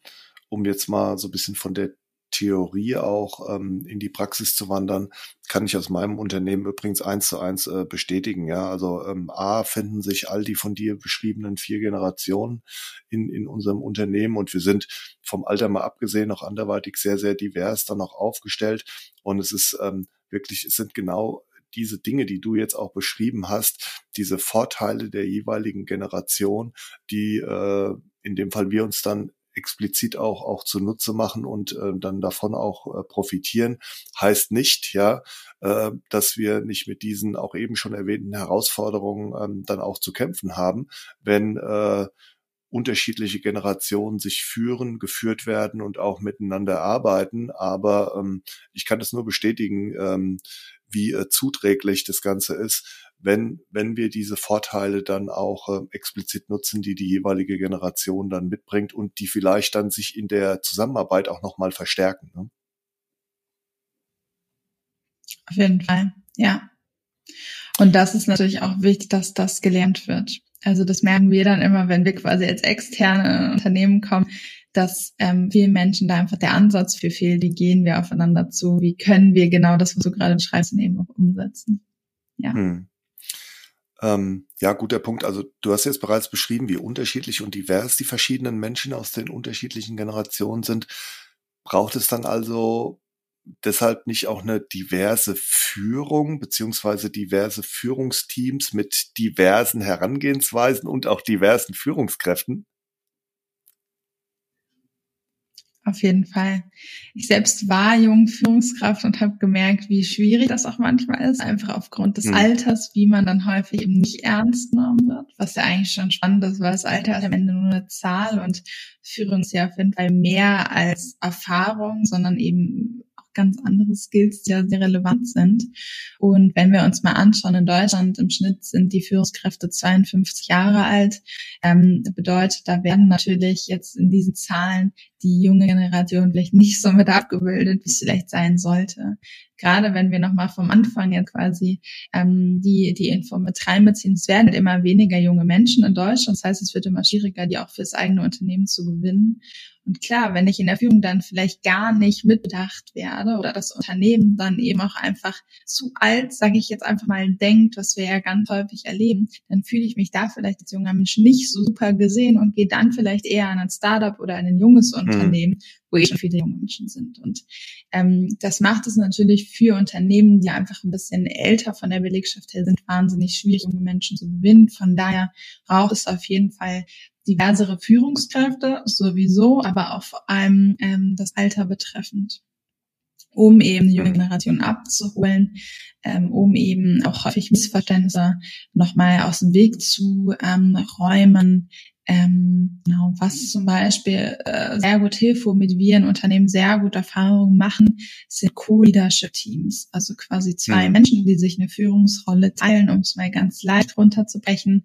um jetzt mal so ein bisschen von der Theorie auch ähm, in die Praxis zu wandern, kann ich aus meinem Unternehmen übrigens eins zu eins äh, bestätigen. Ja, also ähm, A finden sich all die von dir beschriebenen vier Generationen in, in unserem Unternehmen und wir sind vom Alter mal abgesehen noch anderweitig sehr, sehr divers dann auch aufgestellt und es ist ähm, wirklich, es sind genau diese Dinge, die du jetzt auch beschrieben hast, diese Vorteile der jeweiligen Generation, die äh, in dem Fall wir uns dann explizit auch, auch zunutze machen und äh, dann davon auch äh, profitieren, heißt nicht, ja, äh, dass wir nicht mit diesen auch eben schon erwähnten Herausforderungen ähm, dann auch zu kämpfen haben, wenn äh, unterschiedliche Generationen sich führen, geführt werden und auch miteinander arbeiten. Aber ähm, ich kann das nur bestätigen, ähm, wie äh, zuträglich das Ganze ist, wenn, wenn wir diese Vorteile dann auch äh, explizit nutzen, die die jeweilige Generation dann mitbringt und die vielleicht dann sich in der Zusammenarbeit auch nochmal verstärken. Ne? Auf jeden Fall, ja. Und das ist natürlich auch wichtig, dass das gelernt wird. Also das merken wir dann immer, wenn wir quasi als externe Unternehmen kommen, dass ähm, vielen Menschen da einfach der Ansatz für fehlt. Wie gehen wir aufeinander zu? Wie können wir genau das, was du gerade schreibst, eben auch umsetzen? Ja. Hm. Ähm, ja, guter Punkt. Also du hast jetzt bereits beschrieben, wie unterschiedlich und divers die verschiedenen Menschen aus den unterschiedlichen Generationen sind. Braucht es dann also deshalb nicht auch eine diverse Führung beziehungsweise diverse Führungsteams mit diversen Herangehensweisen und auch diversen Führungskräften? Auf jeden Fall. Ich selbst war Jungführungskraft und habe gemerkt, wie schwierig das auch manchmal ist, einfach aufgrund des mhm. Alters, wie man dann häufig eben nicht ernst genommen wird, was ja eigentlich schon spannend ist, weil das Alter ist am Ende nur eine Zahl und Führung ist ja auf jeden Fall mehr als Erfahrung, sondern eben ganz andere Skills, die ja sehr relevant sind. Und wenn wir uns mal anschauen, in Deutschland im Schnitt sind die Führungskräfte 52 Jahre alt. Ähm, bedeutet, da werden natürlich jetzt in diesen Zahlen die junge Generation vielleicht nicht so mit abgebildet, wie es vielleicht sein sollte. Gerade wenn wir nochmal vom Anfang jetzt quasi ähm, die, die Info mit reinbeziehen, es werden immer weniger junge Menschen in Deutschland. Das heißt, es wird immer schwieriger, die auch fürs eigene Unternehmen zu gewinnen. Und klar, wenn ich in der Führung dann vielleicht gar nicht mitbedacht werde oder das Unternehmen dann eben auch einfach zu alt, sage ich jetzt einfach mal, denkt, was wir ja ganz häufig erleben, dann fühle ich mich da vielleicht als junger Mensch nicht so super gesehen und gehe dann vielleicht eher an ein Startup oder an ein junges mhm. Unternehmen, mhm. wo eh schon viele junge Menschen sind. Und ähm, das macht es natürlich für Unternehmen, die einfach ein bisschen älter von der Belegschaft her sind, wahnsinnig schwierig, junge Menschen zu gewinnen. Von daher braucht es auf jeden Fall diversere Führungskräfte sowieso, aber auch vor allem ähm, das Alter betreffend um eben die junge Generation abzuholen, ähm, um eben auch häufig Missverständnisse nochmal aus dem Weg zu ähm, räumen. Ähm, genau, was zum Beispiel äh, sehr gut hilft, womit wir in Unternehmen sehr gute Erfahrungen machen, sind Co-Leadership-Teams. Also quasi zwei mhm. Menschen, die sich eine Führungsrolle teilen, um es mal ganz leicht runterzubrechen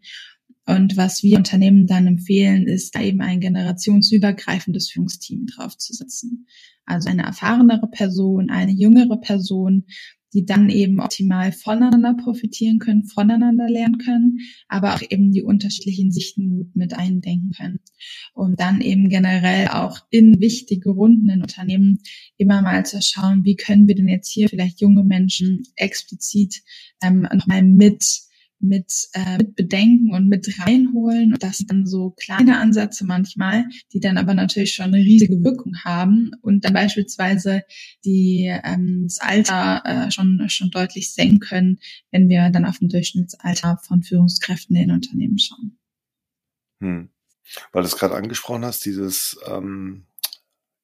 und was wir Unternehmen dann empfehlen, ist da eben ein generationsübergreifendes Führungsteam draufzusetzen. Also eine erfahrenere Person, eine jüngere Person, die dann eben optimal voneinander profitieren können, voneinander lernen können, aber auch eben die unterschiedlichen Sichten gut mit eindenken können. Und dann eben generell auch in wichtige Runden in Unternehmen immer mal zu schauen, wie können wir denn jetzt hier vielleicht junge Menschen explizit ähm, nochmal mit mit, äh, mit bedenken und mit reinholen. Und das sind dann so kleine Ansätze manchmal, die dann aber natürlich schon eine riesige Wirkung haben und dann beispielsweise die, ähm, das Alter äh, schon, schon deutlich senken können, wenn wir dann auf ein Durchschnittsalter von Führungskräften in Unternehmen schauen. Hm. Weil du es gerade angesprochen hast, dieses ähm,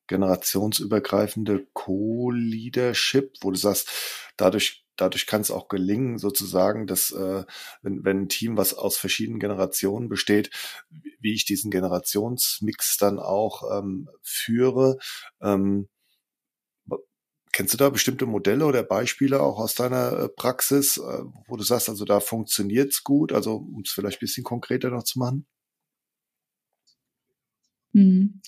generationsübergreifende Co-Leadership, wo du sagst, dadurch dadurch kann es auch gelingen, sozusagen, dass äh, wenn, wenn ein Team, was aus verschiedenen Generationen besteht, wie ich diesen Generationsmix dann auch ähm, führe. Ähm, kennst du da bestimmte Modelle oder Beispiele auch aus deiner äh, Praxis, äh, wo du sagst, also da funktioniert's gut, also um es vielleicht ein bisschen konkreter noch zu machen? Hm.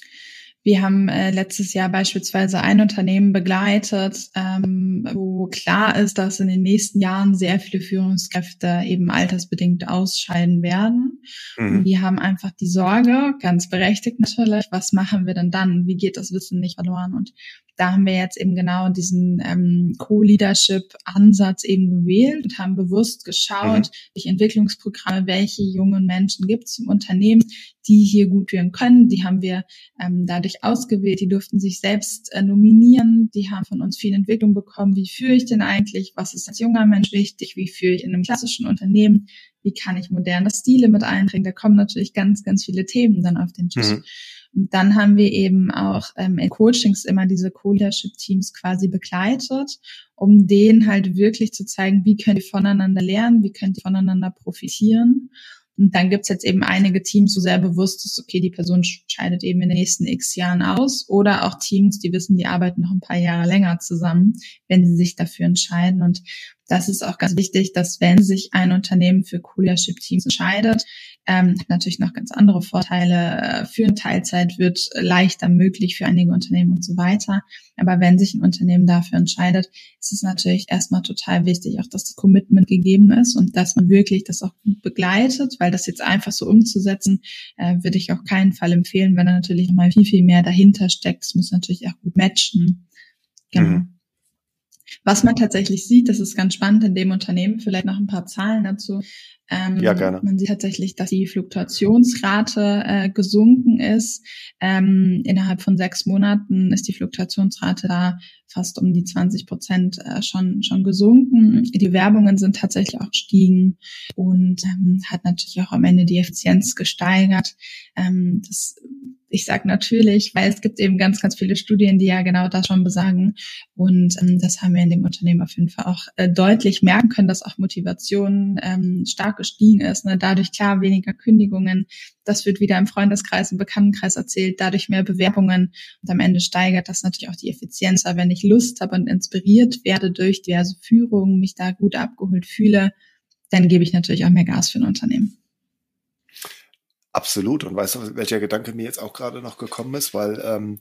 Wir haben äh, letztes Jahr beispielsweise ein Unternehmen begleitet, ähm, wo klar ist, dass in den nächsten Jahren sehr viele Führungskräfte eben altersbedingt ausscheiden werden. Mhm. Und die haben einfach die Sorge, ganz berechtigt natürlich, was machen wir denn dann? Wie geht das Wissen nicht verloren? Und da haben wir jetzt eben genau diesen ähm, Co-Leadership-Ansatz eben gewählt und haben bewusst geschaut, mhm. durch Entwicklungsprogramme, welche jungen Menschen gibt es im Unternehmen, die hier gut führen können. Die haben wir ähm, dadurch ausgewählt, die durften sich selbst äh, nominieren, die haben von uns viel Entwicklung bekommen. Wie führe ich denn eigentlich? Was ist als junger Mensch wichtig? Wie führe ich in einem klassischen Unternehmen? Wie kann ich moderne Stile mit einbringen? Da kommen natürlich ganz, ganz viele Themen dann auf den Tisch. Mhm. Und dann haben wir eben auch ähm, in Coachings immer diese Co-Leadership-Teams quasi begleitet, um denen halt wirklich zu zeigen, wie können die voneinander lernen, wie können die voneinander profitieren. Und dann gibt's jetzt eben einige Teams, wo sehr bewusst ist, okay, die Person scheidet eben in den nächsten x Jahren aus. Oder auch Teams, die wissen, die arbeiten noch ein paar Jahre länger zusammen, wenn sie sich dafür entscheiden. Und das ist auch ganz wichtig, dass wenn sich ein Unternehmen für Co-Leadership-Teams entscheidet, ähm, hat natürlich noch ganz andere Vorteile. Äh, für eine Teilzeit wird leichter möglich für einige Unternehmen und so weiter. Aber wenn sich ein Unternehmen dafür entscheidet, ist es natürlich erstmal total wichtig, auch dass das Commitment gegeben ist und dass man wirklich das auch gut begleitet, weil das jetzt einfach so umzusetzen, äh, würde ich auch keinen Fall empfehlen, wenn da natürlich nochmal viel, viel mehr dahinter steckt. Es muss natürlich auch gut matchen. Genau. Mhm. Was man tatsächlich sieht, das ist ganz spannend in dem Unternehmen, vielleicht noch ein paar Zahlen dazu. Ähm, ja, gerne. Man sieht tatsächlich, dass die Fluktuationsrate äh, gesunken ist. Ähm, innerhalb von sechs Monaten ist die Fluktuationsrate da fast um die 20 Prozent äh, schon, schon gesunken. Die Werbungen sind tatsächlich auch gestiegen und ähm, hat natürlich auch am Ende die Effizienz gesteigert. Ähm, das ich sage natürlich, weil es gibt eben ganz, ganz viele Studien, die ja genau das schon besagen. Und ähm, das haben wir in dem Unternehmen auf jeden Fall auch äh, deutlich merken können, dass auch Motivation ähm, stark gestiegen ist. Ne? Dadurch klar weniger Kündigungen. Das wird wieder im Freundeskreis, im Bekanntenkreis erzählt, dadurch mehr Bewerbungen. Und am Ende steigert das natürlich auch die Effizienz. Aber wenn ich Lust habe und inspiriert werde durch diverse Führungen, mich da gut abgeholt fühle, dann gebe ich natürlich auch mehr Gas für ein Unternehmen. Absolut. Und weißt du, welcher Gedanke mir jetzt auch gerade noch gekommen ist, weil ähm,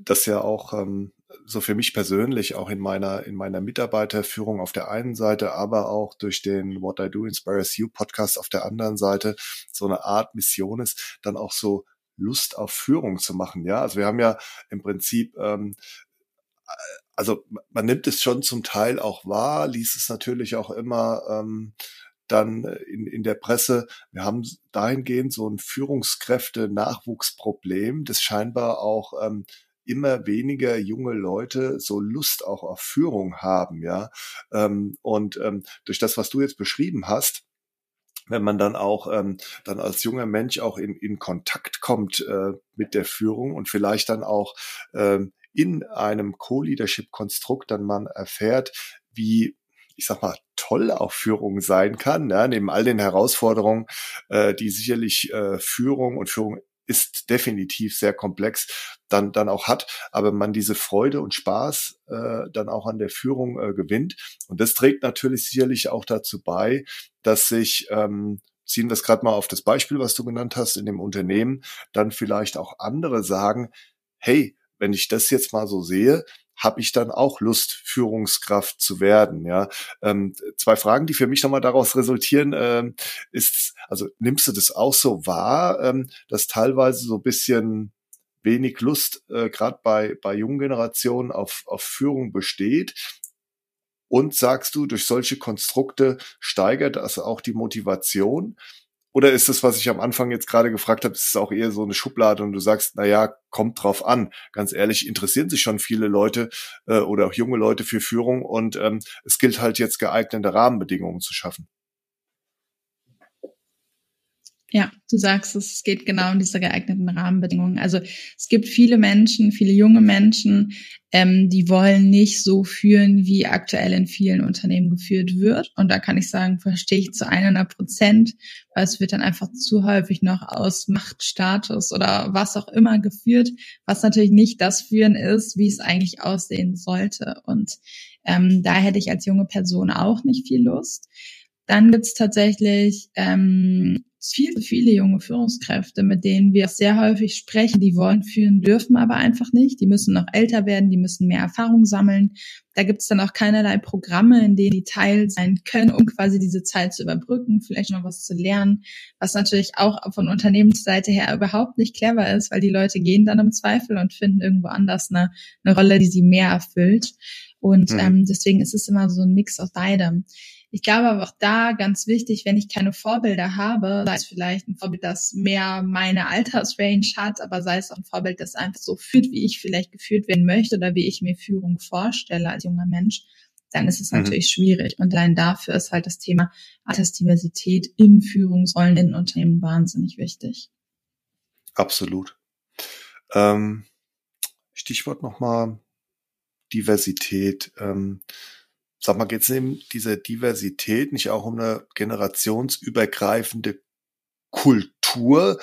das ja auch ähm, so für mich persönlich auch in meiner in meiner Mitarbeiterführung auf der einen Seite, aber auch durch den What I Do Inspires You Podcast auf der anderen Seite so eine Art Mission ist, dann auch so Lust auf Führung zu machen. Ja, also wir haben ja im Prinzip ähm, also man nimmt es schon zum Teil auch wahr, liest es natürlich auch immer ähm, dann in, in der Presse. Wir haben dahingehend so ein Führungskräfte-Nachwuchsproblem, das scheinbar auch ähm, immer weniger junge Leute so Lust auch auf Führung haben, ja. Ähm, und ähm, durch das, was du jetzt beschrieben hast, wenn man dann auch ähm, dann als junger Mensch auch in, in Kontakt kommt äh, mit der Führung und vielleicht dann auch ähm, in einem Co-Leadership-Konstrukt dann man erfährt, wie ich sag mal, toll auch Führung sein kann, ja, neben all den Herausforderungen, äh, die sicherlich äh, Führung und Führung ist definitiv sehr komplex, dann, dann auch hat, aber man diese Freude und Spaß äh, dann auch an der Führung äh, gewinnt. Und das trägt natürlich sicherlich auch dazu bei, dass sich ähm, ziehen wir es gerade mal auf das Beispiel, was du genannt hast, in dem Unternehmen, dann vielleicht auch andere sagen, hey, wenn ich das jetzt mal so sehe, habe ich dann auch Lust, Führungskraft zu werden. Ja, ähm, zwei Fragen, die für mich nochmal daraus resultieren, ähm, ist, also nimmst du das auch so wahr, ähm, dass teilweise so ein bisschen wenig Lust äh, gerade bei bei jungen Generationen auf auf Führung besteht und sagst du, durch solche Konstrukte steigert das auch die Motivation? Oder ist das, was ich am Anfang jetzt gerade gefragt habe, ist es auch eher so eine Schublade und du sagst, na ja, kommt drauf an. Ganz ehrlich, interessieren sich schon viele Leute äh, oder auch junge Leute für Führung und ähm, es gilt halt jetzt geeignete Rahmenbedingungen zu schaffen. Ja, du sagst, es geht genau um diese geeigneten Rahmenbedingungen. Also es gibt viele Menschen, viele junge Menschen, ähm, die wollen nicht so führen, wie aktuell in vielen Unternehmen geführt wird. Und da kann ich sagen, verstehe ich zu 100 Prozent, weil es wird dann einfach zu häufig noch aus Machtstatus oder was auch immer geführt, was natürlich nicht das Führen ist, wie es eigentlich aussehen sollte. Und ähm, da hätte ich als junge Person auch nicht viel Lust. Dann gibt's tatsächlich ähm, viel zu viele junge Führungskräfte, mit denen wir sehr häufig sprechen, die wollen führen, dürfen aber einfach nicht. Die müssen noch älter werden, die müssen mehr Erfahrung sammeln. Da gibt's dann auch keinerlei Programme, in denen die Teil sein können, um quasi diese Zeit zu überbrücken, vielleicht noch was zu lernen, was natürlich auch von Unternehmensseite her überhaupt nicht clever ist, weil die Leute gehen dann im Zweifel und finden irgendwo anders eine, eine Rolle, die sie mehr erfüllt. Und mhm. ähm, deswegen ist es immer so ein Mix aus beidem. Ich glaube aber auch da ganz wichtig, wenn ich keine Vorbilder habe, sei es vielleicht ein Vorbild, das mehr meine Altersrange hat, aber sei es auch ein Vorbild, das einfach so führt, wie ich vielleicht geführt werden möchte oder wie ich mir Führung vorstelle als junger Mensch, dann ist es mhm. natürlich schwierig. Und allein dafür ist halt das Thema Altersdiversität in Führungsrollen in Unternehmen wahnsinnig wichtig. Absolut. Ähm, Stichwort nochmal Diversität. Ähm, Sag mal, geht es in dieser Diversität nicht auch um eine generationsübergreifende Kultur?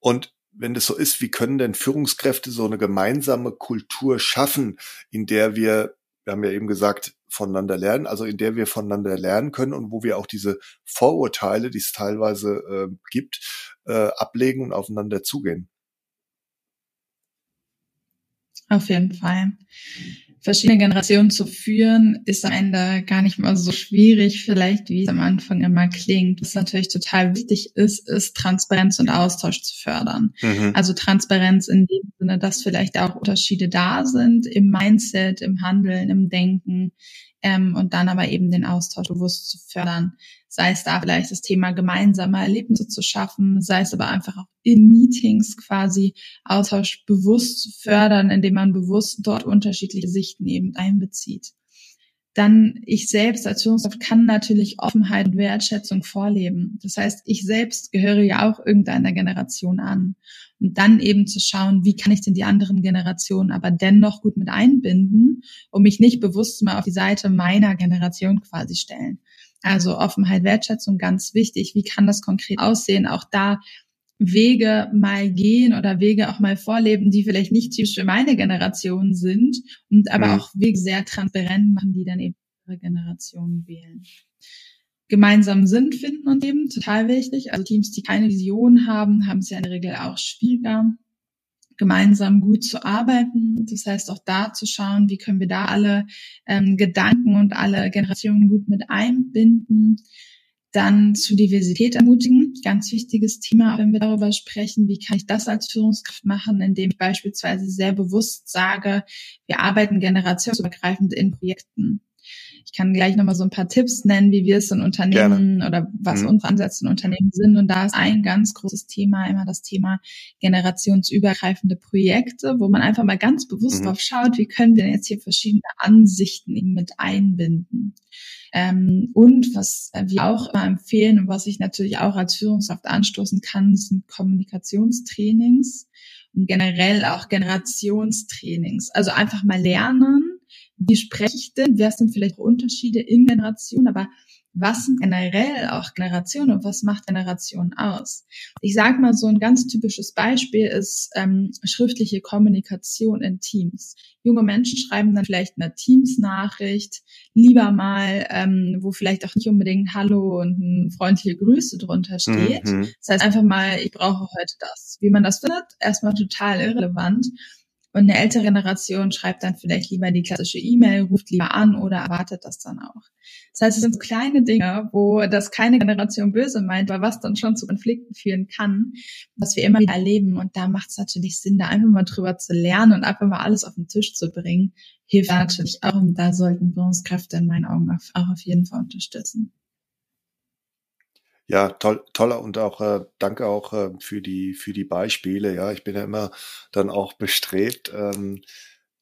Und wenn das so ist, wie können denn Führungskräfte so eine gemeinsame Kultur schaffen, in der wir, wir haben ja eben gesagt, voneinander lernen, also in der wir voneinander lernen können und wo wir auch diese Vorurteile, die es teilweise äh, gibt, äh, ablegen und aufeinander zugehen? Auf jeden Fall verschiedene Generationen zu führen, ist am Ende gar nicht mal so schwierig, vielleicht wie es am Anfang immer klingt. Was natürlich total wichtig ist, ist Transparenz und Austausch zu fördern. Mhm. Also Transparenz in dem Sinne, dass vielleicht auch Unterschiede da sind im Mindset, im Handeln, im Denken, ähm, und dann aber eben den Austausch bewusst zu fördern. Sei es da vielleicht das Thema gemeinsame Erlebnisse zu schaffen, sei es aber einfach auch in Meetings quasi Austausch bewusst zu fördern, indem man bewusst dort unterschiedliche Sichten eben einbezieht dann ich selbst als Führungskraft kann natürlich Offenheit und Wertschätzung vorleben. Das heißt, ich selbst gehöre ja auch irgendeiner Generation an. Und dann eben zu schauen, wie kann ich denn die anderen Generationen aber dennoch gut mit einbinden, um mich nicht bewusst mal auf die Seite meiner Generation quasi stellen. Also Offenheit, Wertschätzung ganz wichtig. Wie kann das konkret aussehen? Auch da Wege mal gehen oder Wege auch mal vorleben, die vielleicht nicht typisch für meine Generation sind und aber mhm. auch Wege sehr transparent machen, die dann eben ihre Generation wählen. gemeinsam Sinn finden und eben total wichtig. Also Teams, die keine Vision haben, haben es ja in der Regel auch schwieriger, gemeinsam gut zu arbeiten. Das heißt auch da zu schauen, wie können wir da alle ähm, Gedanken und alle Generationen gut mit einbinden. Dann zu Diversität ermutigen. Ganz wichtiges Thema, wenn wir darüber sprechen, wie kann ich das als Führungskraft machen, indem ich beispielsweise sehr bewusst sage, wir arbeiten generationsübergreifend in Projekten. Ich kann gleich nochmal so ein paar Tipps nennen, wie wir es in Unternehmen Gerne. oder was mhm. unsere Ansätze in Unternehmen sind. Und da ist ein ganz großes Thema immer das Thema generationsübergreifende Projekte, wo man einfach mal ganz bewusst mhm. drauf schaut, wie können wir jetzt hier verschiedene Ansichten eben mit einbinden. Ähm, und was wir auch immer empfehlen und was ich natürlich auch als Führungskraft anstoßen kann, sind Kommunikationstrainings und generell auch Generationstrainings. Also einfach mal lernen, wie spreche ich denn? Wer sind vielleicht Unterschiede in Generationen? Aber was sind generell auch Generationen und was macht Generation aus? Ich sage mal, so ein ganz typisches Beispiel ist ähm, schriftliche Kommunikation in Teams. Junge Menschen schreiben dann vielleicht eine Teams-Nachricht, lieber mal, ähm, wo vielleicht auch nicht unbedingt Hallo und ein freundliche Grüße drunter steht. Mhm. Das heißt einfach mal, ich brauche heute das. Wie man das findet, erstmal total irrelevant. Und eine ältere Generation schreibt dann vielleicht lieber die klassische E-Mail, ruft lieber an oder erwartet das dann auch. Das heißt, es sind so kleine Dinge, wo das keine Generation böse meint, weil was dann schon zu Konflikten führen kann, was wir immer wieder erleben. Und da macht es natürlich Sinn, da einfach mal drüber zu lernen und einfach mal alles auf den Tisch zu bringen, hilft natürlich auch. Und da sollten Führungskräfte in meinen Augen auch auf jeden Fall unterstützen. Ja, toll, toller und auch äh, danke auch äh, für die für die Beispiele. Ja, ich bin ja immer dann auch bestrebt, ähm,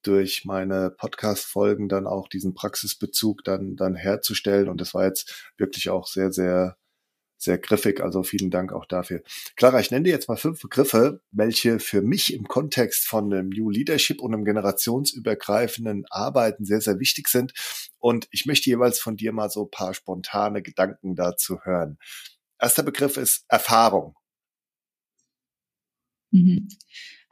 durch meine Podcast-Folgen dann auch diesen Praxisbezug dann dann herzustellen. Und das war jetzt wirklich auch sehr sehr sehr griffig. Also vielen Dank auch dafür. Clara, ich nenne dir jetzt mal fünf Begriffe, welche für mich im Kontext von einem New Leadership und einem generationsübergreifenden Arbeiten sehr, sehr wichtig sind. Und ich möchte jeweils von dir mal so paar spontane Gedanken dazu hören. Erster Begriff ist Erfahrung. Mhm.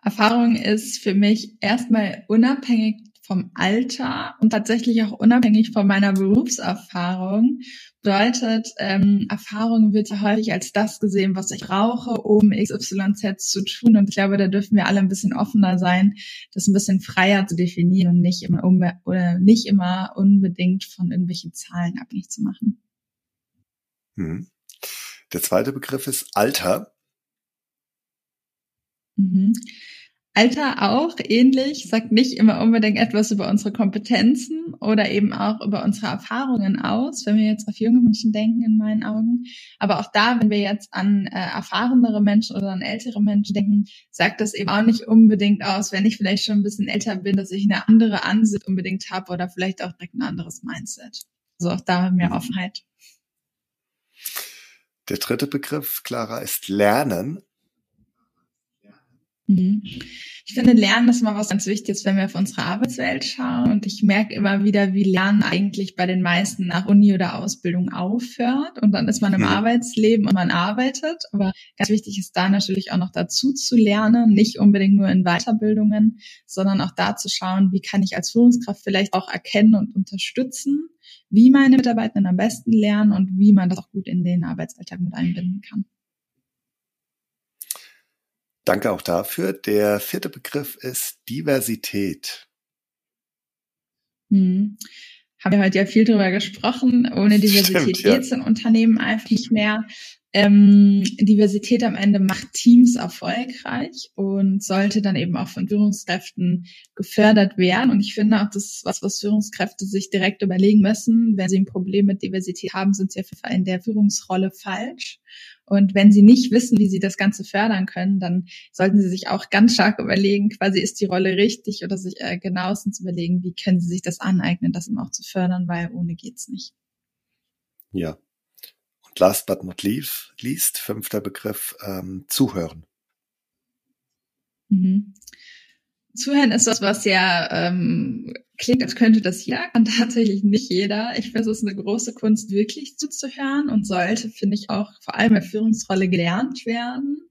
Erfahrung ist für mich erstmal unabhängig vom Alter und tatsächlich auch unabhängig von meiner Berufserfahrung. Bedeutet, ähm, Erfahrung wird ja häufig als das gesehen, was ich brauche, um XYZ zu tun. Und ich glaube, da dürfen wir alle ein bisschen offener sein, das ein bisschen freier zu definieren und nicht immer, oder nicht immer unbedingt von irgendwelchen Zahlen abhängig zu machen. Hm. Der zweite Begriff ist Alter. Mhm. Alter auch ähnlich, sagt nicht immer unbedingt etwas über unsere Kompetenzen oder eben auch über unsere Erfahrungen aus, wenn wir jetzt auf junge Menschen denken, in meinen Augen. Aber auch da, wenn wir jetzt an äh, erfahrenere Menschen oder an ältere Menschen denken, sagt das eben auch nicht unbedingt aus, wenn ich vielleicht schon ein bisschen älter bin, dass ich eine andere Ansicht unbedingt habe oder vielleicht auch direkt ein anderes Mindset. Also auch da mehr Offenheit. Der dritte Begriff, Clara, ist Lernen. Mhm. Ich finde, Lernen ist immer was ganz Wichtiges, wenn wir auf unsere Arbeitswelt schauen. Und ich merke immer wieder, wie Lernen eigentlich bei den meisten nach Uni oder Ausbildung aufhört. Und dann ist man im mhm. Arbeitsleben und man arbeitet. Aber ganz wichtig ist da natürlich auch noch dazu zu lernen, nicht unbedingt nur in Weiterbildungen, sondern auch da zu schauen, wie kann ich als Führungskraft vielleicht auch erkennen und unterstützen, wie meine Mitarbeitenden am besten lernen und wie man das auch gut in den Arbeitsalltag mit einbinden kann. Danke auch dafür. Der vierte Begriff ist Diversität. Hm. Haben wir heute ja viel drüber gesprochen. Ohne Diversität Stimmt, ja. geht's in Unternehmen einfach nicht mehr. Ähm, Diversität am Ende macht Teams erfolgreich und sollte dann eben auch von Führungskräften gefördert werden. Und ich finde auch, das ist was, was Führungskräfte sich direkt überlegen müssen. Wenn sie ein Problem mit Diversität haben, sind sie auf jeden Fall in der Führungsrolle falsch. Und wenn sie nicht wissen, wie sie das Ganze fördern können, dann sollten sie sich auch ganz stark überlegen, quasi ist die Rolle richtig oder sich äh, genauestens überlegen, wie können sie sich das aneignen, das eben auch zu fördern, weil ohne geht's nicht. Ja, und last but not least, least fünfter Begriff, ähm, Zuhören. Mhm. Zuhören ist das, was ja ähm, klingt, als könnte das ja, kann tatsächlich nicht jeder. Ich finde, es ist eine große Kunst, wirklich zuzuhören und sollte, finde ich, auch vor allem in Führungsrolle gelernt werden.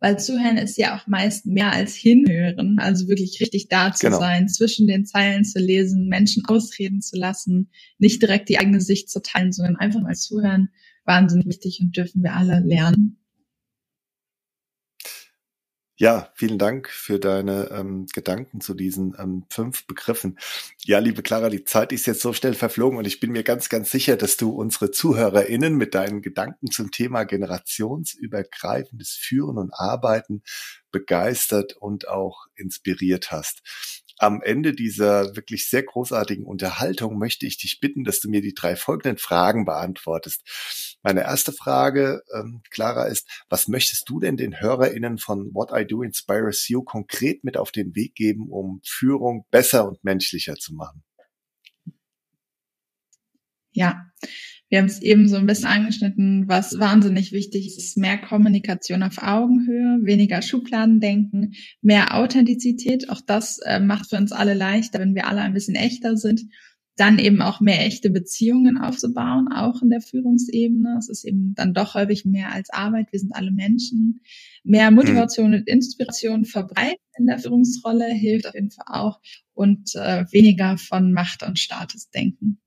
Weil Zuhören ist ja auch meist mehr als Hinhören, also wirklich richtig da zu genau. sein, zwischen den Zeilen zu lesen, Menschen ausreden zu lassen, nicht direkt die eigene Sicht zu teilen, sondern einfach mal zuhören wahnsinnig wichtig und dürfen wir alle lernen. Ja, vielen Dank für deine ähm, Gedanken zu diesen ähm, fünf Begriffen. Ja, liebe Clara, die Zeit ist jetzt so schnell verflogen und ich bin mir ganz, ganz sicher, dass du unsere ZuhörerInnen mit deinen Gedanken zum Thema generationsübergreifendes Führen und Arbeiten begeistert und auch inspiriert hast am Ende dieser wirklich sehr großartigen Unterhaltung möchte ich dich bitten, dass du mir die drei folgenden Fragen beantwortest. Meine erste Frage, ähm, Clara, ist, was möchtest du denn den HörerInnen von What I Do Inspires You konkret mit auf den Weg geben, um Führung besser und menschlicher zu machen? Ja, wir haben es eben so ein bisschen angeschnitten, was wahnsinnig wichtig ist, ist mehr Kommunikation auf Augenhöhe, weniger Schubladendenken, mehr Authentizität. Auch das äh, macht für uns alle leichter, wenn wir alle ein bisschen echter sind. Dann eben auch mehr echte Beziehungen aufzubauen, auch in der Führungsebene. Es ist eben dann doch häufig mehr als Arbeit. Wir sind alle Menschen. Mehr Motivation und Inspiration verbreiten in der Führungsrolle hilft auf jeden Fall auch und äh, weniger von Macht und Status denken.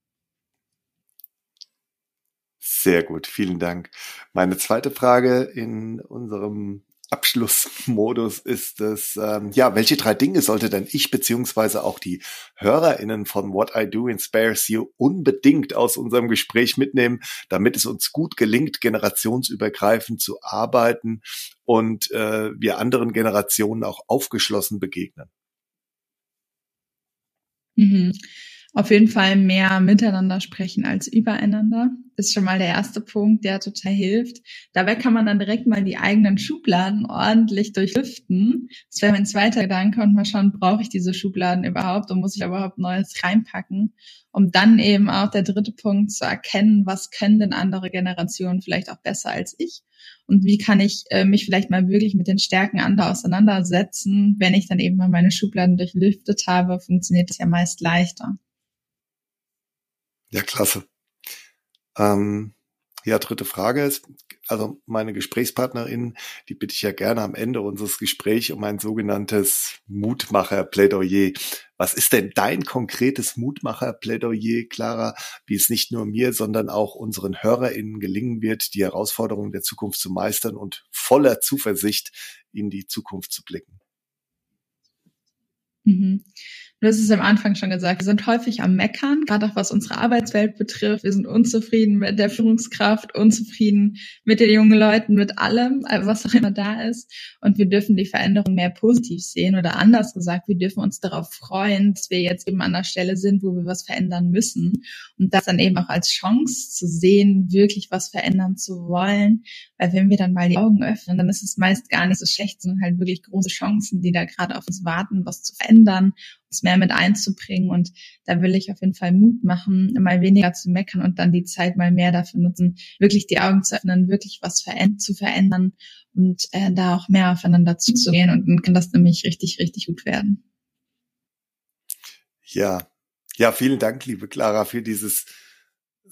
Sehr gut, vielen Dank. Meine zweite Frage in unserem Abschlussmodus ist es, ähm, ja, welche drei Dinge sollte denn ich beziehungsweise auch die HörerInnen von What I Do Inspires You unbedingt aus unserem Gespräch mitnehmen, damit es uns gut gelingt, generationsübergreifend zu arbeiten und äh, wir anderen Generationen auch aufgeschlossen begegnen? Mhm auf jeden Fall mehr miteinander sprechen als übereinander. Ist schon mal der erste Punkt, der total hilft. Dabei kann man dann direkt mal die eigenen Schubladen ordentlich durchlüften. Das wäre mein zweiter Gedanke und mal schauen, brauche ich diese Schubladen überhaupt und muss ich überhaupt Neues reinpacken? Um dann eben auch der dritte Punkt zu erkennen, was können denn andere Generationen vielleicht auch besser als ich? Und wie kann ich äh, mich vielleicht mal wirklich mit den Stärken anderer auseinandersetzen? Wenn ich dann eben mal meine Schubladen durchlüftet habe, funktioniert das ja meist leichter. Ja, klasse. Ähm, ja, dritte Frage ist, also meine Gesprächspartnerin, die bitte ich ja gerne am Ende unseres Gesprächs um ein sogenanntes Mutmacher-Plädoyer. Was ist denn dein konkretes Mutmacher-Plädoyer, Clara, wie es nicht nur mir, sondern auch unseren HörerInnen gelingen wird, die Herausforderungen der Zukunft zu meistern und voller Zuversicht in die Zukunft zu blicken? Mhm. Du hast es am Anfang schon gesagt, wir sind häufig am Meckern, gerade auch was unsere Arbeitswelt betrifft. Wir sind unzufrieden mit der Führungskraft, unzufrieden mit den jungen Leuten, mit allem, was auch immer da ist. Und wir dürfen die Veränderung mehr positiv sehen oder anders gesagt, wir dürfen uns darauf freuen, dass wir jetzt eben an der Stelle sind, wo wir was verändern müssen. Und das dann eben auch als Chance zu sehen, wirklich was verändern zu wollen. Weil wenn wir dann mal die Augen öffnen, dann ist es meist gar nicht so schlecht, sondern halt wirklich große Chancen, die da gerade auf uns warten, was zu verändern uns mehr mit einzubringen. Und da will ich auf jeden Fall Mut machen, mal weniger zu meckern und dann die Zeit mal mehr dafür nutzen, wirklich die Augen zu öffnen, wirklich was zu verändern und äh, da auch mehr aufeinander zuzugehen. Und dann kann das nämlich richtig, richtig gut werden. Ja, ja, vielen Dank, liebe Clara, für dieses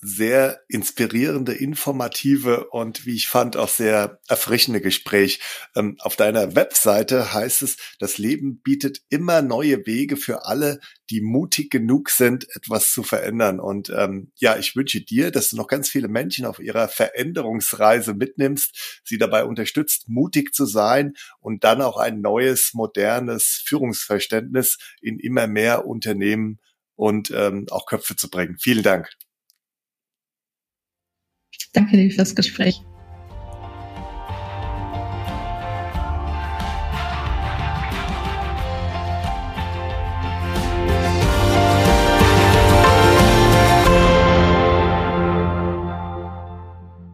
sehr inspirierende, informative und wie ich fand auch sehr erfrischende Gespräch. Ähm, auf deiner Webseite heißt es, das Leben bietet immer neue Wege für alle, die mutig genug sind, etwas zu verändern. Und ähm, ja, ich wünsche dir, dass du noch ganz viele Menschen auf ihrer Veränderungsreise mitnimmst, sie dabei unterstützt, mutig zu sein und dann auch ein neues, modernes Führungsverständnis in immer mehr Unternehmen und ähm, auch Köpfe zu bringen. Vielen Dank. Danke dir fürs Gespräch.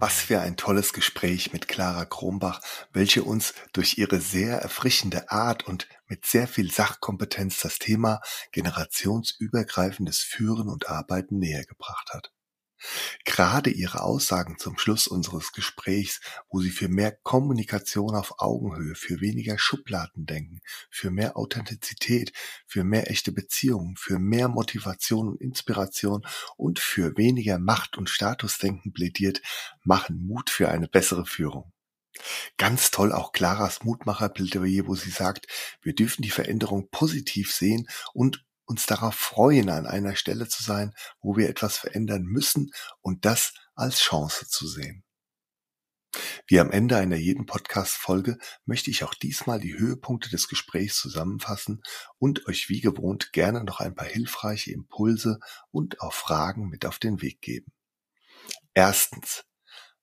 Was für ein tolles Gespräch mit Clara Krombach, welche uns durch ihre sehr erfrischende Art und mit sehr viel Sachkompetenz das Thema generationsübergreifendes Führen und Arbeiten näher gebracht hat. Gerade Ihre Aussagen zum Schluss unseres Gesprächs, wo Sie für mehr Kommunikation auf Augenhöhe, für weniger Schubladendenken, für mehr Authentizität, für mehr echte Beziehungen, für mehr Motivation und Inspiration und für weniger Macht- und Statusdenken plädiert, machen Mut für eine bessere Führung. Ganz toll auch Claras Mutmacher-Plädoyer, wo sie sagt, wir dürfen die Veränderung positiv sehen und uns darauf freuen, an einer Stelle zu sein, wo wir etwas verändern müssen und das als Chance zu sehen. Wie am Ende einer jeden Podcast-Folge möchte ich auch diesmal die Höhepunkte des Gesprächs zusammenfassen und euch wie gewohnt gerne noch ein paar hilfreiche Impulse und auch Fragen mit auf den Weg geben. Erstens.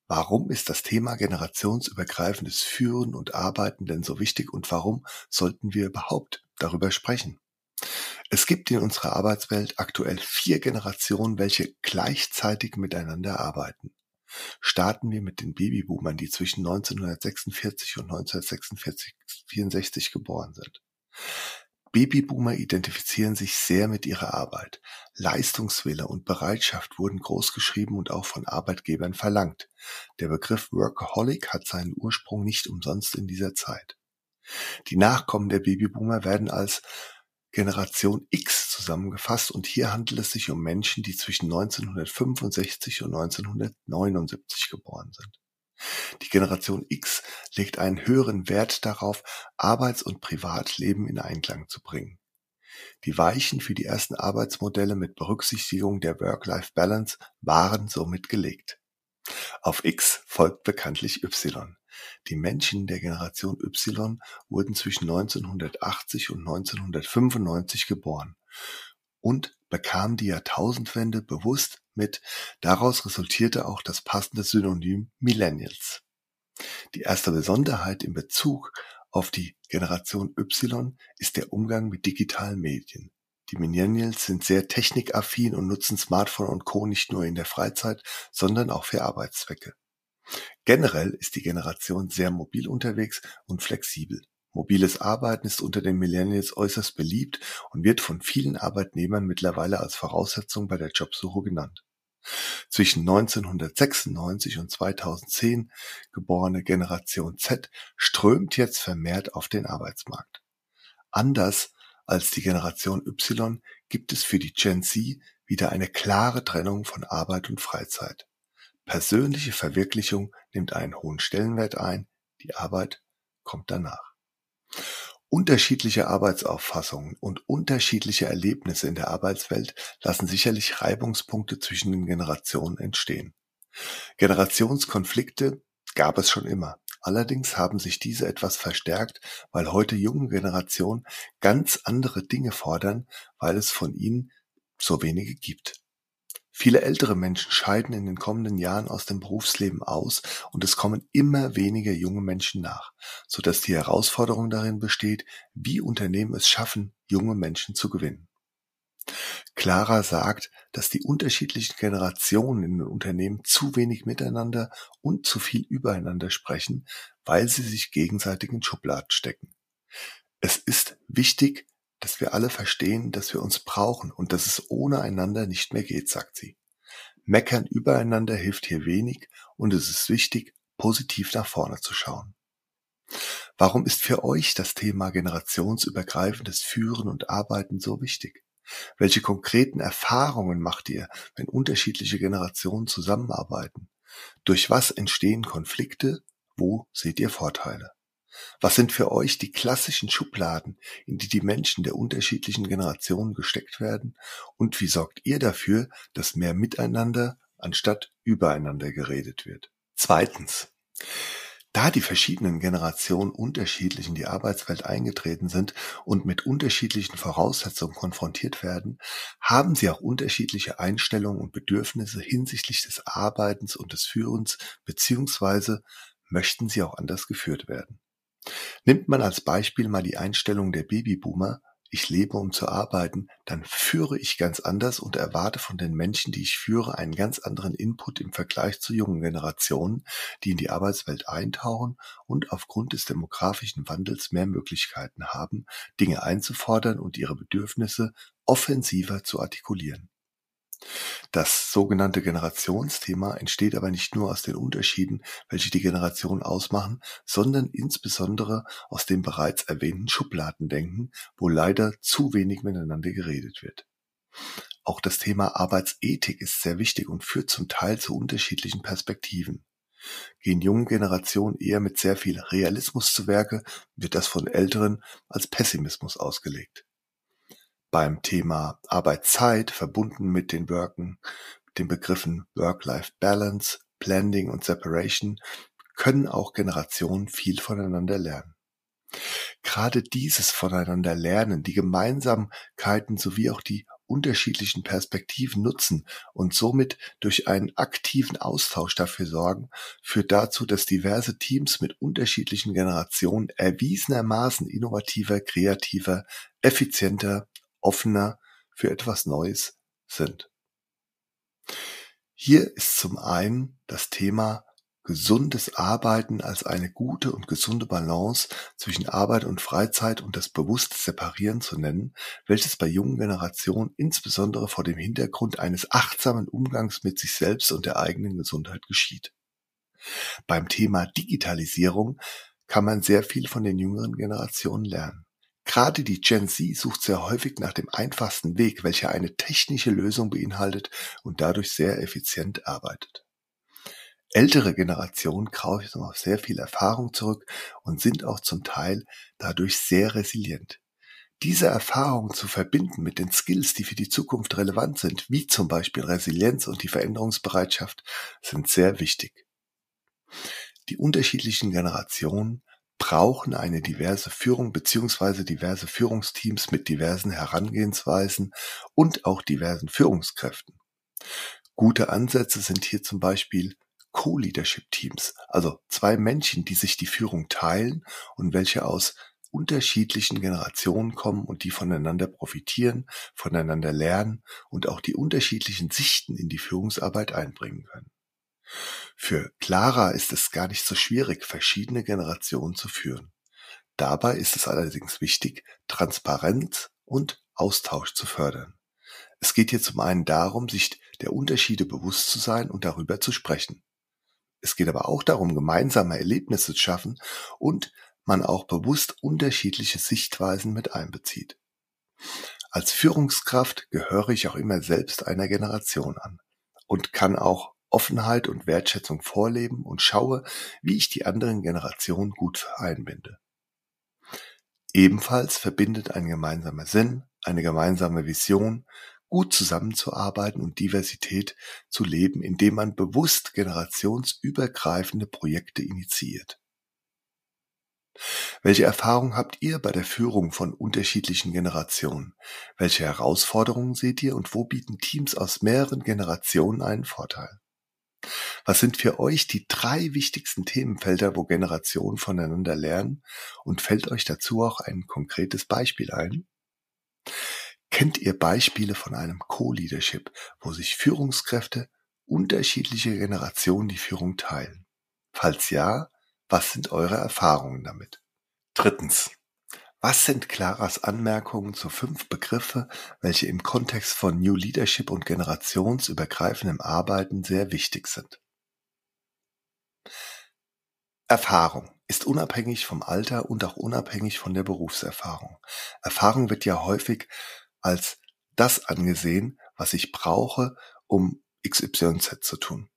Warum ist das Thema generationsübergreifendes Führen und Arbeiten denn so wichtig und warum sollten wir überhaupt darüber sprechen? Es gibt in unserer Arbeitswelt aktuell vier Generationen, welche gleichzeitig miteinander arbeiten. Starten wir mit den Babyboomern, die zwischen 1946 und 1964 geboren sind. Babyboomer identifizieren sich sehr mit ihrer Arbeit. Leistungswille und Bereitschaft wurden großgeschrieben und auch von Arbeitgebern verlangt. Der Begriff Workaholic hat seinen Ursprung nicht umsonst in dieser Zeit. Die Nachkommen der Babyboomer werden als Generation X zusammengefasst und hier handelt es sich um Menschen, die zwischen 1965 und 1979 geboren sind. Die Generation X legt einen höheren Wert darauf, Arbeits- und Privatleben in Einklang zu bringen. Die Weichen für die ersten Arbeitsmodelle mit Berücksichtigung der Work-Life-Balance waren somit gelegt. Auf X folgt bekanntlich Y. Die Menschen der Generation Y wurden zwischen 1980 und 1995 geboren und bekamen die Jahrtausendwende bewusst mit, daraus resultierte auch das passende Synonym Millennials. Die erste Besonderheit in Bezug auf die Generation Y ist der Umgang mit digitalen Medien. Die Millennials sind sehr technikaffin und nutzen Smartphone und Co. nicht nur in der Freizeit, sondern auch für Arbeitszwecke. Generell ist die Generation sehr mobil unterwegs und flexibel. Mobiles Arbeiten ist unter den Millennials äußerst beliebt und wird von vielen Arbeitnehmern mittlerweile als Voraussetzung bei der Jobsuche genannt. Zwischen 1996 und 2010 geborene Generation Z strömt jetzt vermehrt auf den Arbeitsmarkt. Anders als die Generation Y gibt es für die Gen Z wieder eine klare Trennung von Arbeit und Freizeit. Persönliche Verwirklichung nimmt einen hohen Stellenwert ein, die Arbeit kommt danach. Unterschiedliche Arbeitsauffassungen und unterschiedliche Erlebnisse in der Arbeitswelt lassen sicherlich Reibungspunkte zwischen den Generationen entstehen. Generationskonflikte gab es schon immer. Allerdings haben sich diese etwas verstärkt, weil heute junge Generationen ganz andere Dinge fordern, weil es von ihnen so wenige gibt. Viele ältere Menschen scheiden in den kommenden Jahren aus dem Berufsleben aus und es kommen immer weniger junge Menschen nach, so dass die Herausforderung darin besteht, wie Unternehmen es schaffen, junge Menschen zu gewinnen. Clara sagt, dass die unterschiedlichen Generationen in den Unternehmen zu wenig miteinander und zu viel übereinander sprechen, weil sie sich gegenseitig in Schubladen stecken. Es ist wichtig, dass wir alle verstehen, dass wir uns brauchen und dass es ohne einander nicht mehr geht, sagt sie. Meckern übereinander hilft hier wenig und es ist wichtig, positiv nach vorne zu schauen. Warum ist für euch das Thema generationsübergreifendes Führen und Arbeiten so wichtig? Welche konkreten Erfahrungen macht ihr, wenn unterschiedliche Generationen zusammenarbeiten? Durch was entstehen Konflikte? Wo seht ihr Vorteile? Was sind für euch die klassischen Schubladen, in die die Menschen der unterschiedlichen Generationen gesteckt werden? Und wie sorgt ihr dafür, dass mehr miteinander anstatt übereinander geredet wird? Zweitens. Da die verschiedenen Generationen unterschiedlich in die Arbeitswelt eingetreten sind und mit unterschiedlichen Voraussetzungen konfrontiert werden, haben sie auch unterschiedliche Einstellungen und Bedürfnisse hinsichtlich des Arbeitens und des Führens, beziehungsweise möchten sie auch anders geführt werden. Nimmt man als Beispiel mal die Einstellung der Babyboomer, ich lebe, um zu arbeiten, dann führe ich ganz anders und erwarte von den Menschen, die ich führe, einen ganz anderen Input im Vergleich zu jungen Generationen, die in die Arbeitswelt eintauchen und aufgrund des demografischen Wandels mehr Möglichkeiten haben, Dinge einzufordern und ihre Bedürfnisse offensiver zu artikulieren. Das sogenannte Generationsthema entsteht aber nicht nur aus den Unterschieden, welche die Generation ausmachen, sondern insbesondere aus dem bereits erwähnten Schubladendenken, wo leider zu wenig miteinander geredet wird. Auch das Thema Arbeitsethik ist sehr wichtig und führt zum Teil zu unterschiedlichen Perspektiven. Gehen junge Generationen eher mit sehr viel Realismus zu Werke, wird das von älteren als Pessimismus ausgelegt beim Thema Arbeitszeit verbunden mit den Worken, den Begriffen Work-Life-Balance, Blending und Separation können auch Generationen viel voneinander lernen. Gerade dieses voneinander lernen, die Gemeinsamkeiten sowie auch die unterschiedlichen Perspektiven nutzen und somit durch einen aktiven Austausch dafür sorgen, führt dazu, dass diverse Teams mit unterschiedlichen Generationen erwiesenermaßen innovativer, kreativer, effizienter, offener für etwas Neues sind. Hier ist zum einen das Thema gesundes Arbeiten als eine gute und gesunde Balance zwischen Arbeit und Freizeit und das bewusste Separieren zu nennen, welches bei jungen Generationen insbesondere vor dem Hintergrund eines achtsamen Umgangs mit sich selbst und der eigenen Gesundheit geschieht. Beim Thema Digitalisierung kann man sehr viel von den jüngeren Generationen lernen. Gerade die Gen Z sucht sehr häufig nach dem einfachsten Weg, welcher eine technische Lösung beinhaltet und dadurch sehr effizient arbeitet. Ältere Generationen greifen auf sehr viel Erfahrung zurück und sind auch zum Teil dadurch sehr resilient. Diese Erfahrung zu verbinden mit den Skills, die für die Zukunft relevant sind, wie zum Beispiel Resilienz und die Veränderungsbereitschaft, sind sehr wichtig. Die unterschiedlichen Generationen brauchen eine diverse Führung beziehungsweise diverse Führungsteams mit diversen Herangehensweisen und auch diversen Führungskräften. Gute Ansätze sind hier zum Beispiel Co-Leadership-Teams, also zwei Menschen, die sich die Führung teilen und welche aus unterschiedlichen Generationen kommen und die voneinander profitieren, voneinander lernen und auch die unterschiedlichen Sichten in die Führungsarbeit einbringen können. Für Clara ist es gar nicht so schwierig, verschiedene Generationen zu führen. Dabei ist es allerdings wichtig, Transparenz und Austausch zu fördern. Es geht hier zum einen darum, sich der Unterschiede bewusst zu sein und darüber zu sprechen. Es geht aber auch darum, gemeinsame Erlebnisse zu schaffen und man auch bewusst unterschiedliche Sichtweisen mit einbezieht. Als Führungskraft gehöre ich auch immer selbst einer Generation an und kann auch Offenheit und Wertschätzung vorleben und schaue, wie ich die anderen Generationen gut einbinde. Ebenfalls verbindet ein gemeinsamer Sinn, eine gemeinsame Vision, gut zusammenzuarbeiten und Diversität zu leben, indem man bewusst generationsübergreifende Projekte initiiert. Welche Erfahrungen habt ihr bei der Führung von unterschiedlichen Generationen? Welche Herausforderungen seht ihr und wo bieten Teams aus mehreren Generationen einen Vorteil? Was sind für euch die drei wichtigsten Themenfelder, wo Generationen voneinander lernen? Und fällt euch dazu auch ein konkretes Beispiel ein? Kennt ihr Beispiele von einem Co-Leadership, wo sich Führungskräfte unterschiedliche Generationen die Führung teilen? Falls ja, was sind eure Erfahrungen damit? Drittens. Was sind Claras Anmerkungen zu fünf Begriffe, welche im Kontext von New Leadership und generationsübergreifendem Arbeiten sehr wichtig sind? Erfahrung ist unabhängig vom Alter und auch unabhängig von der Berufserfahrung. Erfahrung wird ja häufig als das angesehen, was ich brauche, um XYZ zu tun.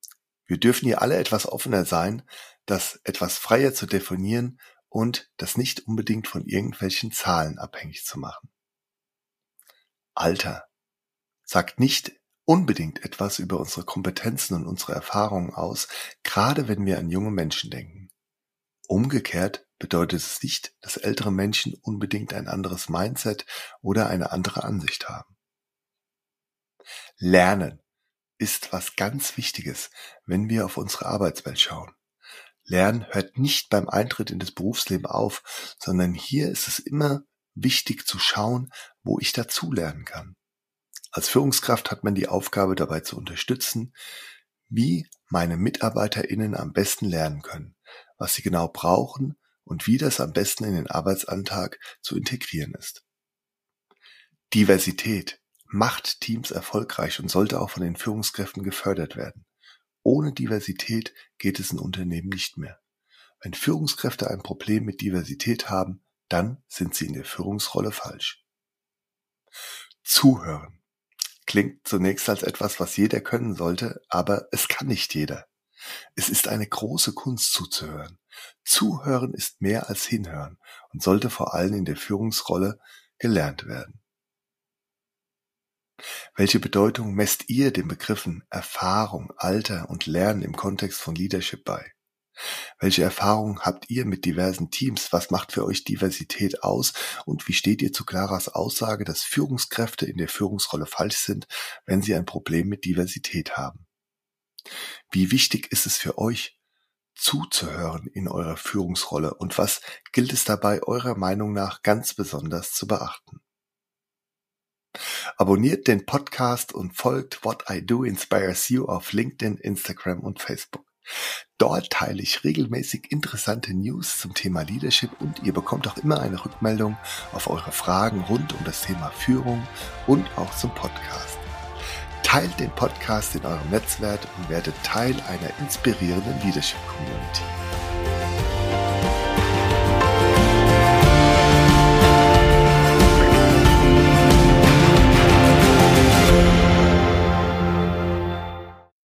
Wir dürfen hier alle etwas offener sein, das etwas freier zu definieren und das nicht unbedingt von irgendwelchen Zahlen abhängig zu machen. Alter sagt nicht unbedingt etwas über unsere Kompetenzen und unsere Erfahrungen aus, gerade wenn wir an junge Menschen denken. Umgekehrt bedeutet es nicht, dass ältere Menschen unbedingt ein anderes Mindset oder eine andere Ansicht haben. Lernen ist was ganz Wichtiges, wenn wir auf unsere Arbeitswelt schauen. Lernen hört nicht beim Eintritt in das Berufsleben auf, sondern hier ist es immer wichtig zu schauen, wo ich dazulernen kann. Als Führungskraft hat man die Aufgabe dabei zu unterstützen, wie meine MitarbeiterInnen am besten lernen können, was sie genau brauchen und wie das am besten in den Arbeitsalltag zu integrieren ist. Diversität macht Teams erfolgreich und sollte auch von den Führungskräften gefördert werden. Ohne Diversität geht es in Unternehmen nicht mehr. Wenn Führungskräfte ein Problem mit Diversität haben, dann sind sie in der Führungsrolle falsch. Zuhören klingt zunächst als etwas, was jeder können sollte, aber es kann nicht jeder. Es ist eine große Kunst zuzuhören. Zuhören ist mehr als hinhören und sollte vor allem in der Führungsrolle gelernt werden. Welche Bedeutung messt ihr den Begriffen Erfahrung, Alter und Lernen im Kontext von Leadership bei? Welche Erfahrungen habt ihr mit diversen Teams? Was macht für euch Diversität aus? Und wie steht ihr zu Claras Aussage, dass Führungskräfte in der Führungsrolle falsch sind, wenn sie ein Problem mit Diversität haben? Wie wichtig ist es für euch, zuzuhören in eurer Führungsrolle und was gilt es dabei eurer Meinung nach ganz besonders zu beachten? Abonniert den Podcast und folgt What I Do Inspires You auf LinkedIn, Instagram und Facebook. Dort teile ich regelmäßig interessante News zum Thema Leadership und ihr bekommt auch immer eine Rückmeldung auf eure Fragen rund um das Thema Führung und auch zum Podcast. Teilt den Podcast in eurem Netzwerk und werdet Teil einer inspirierenden Leadership Community.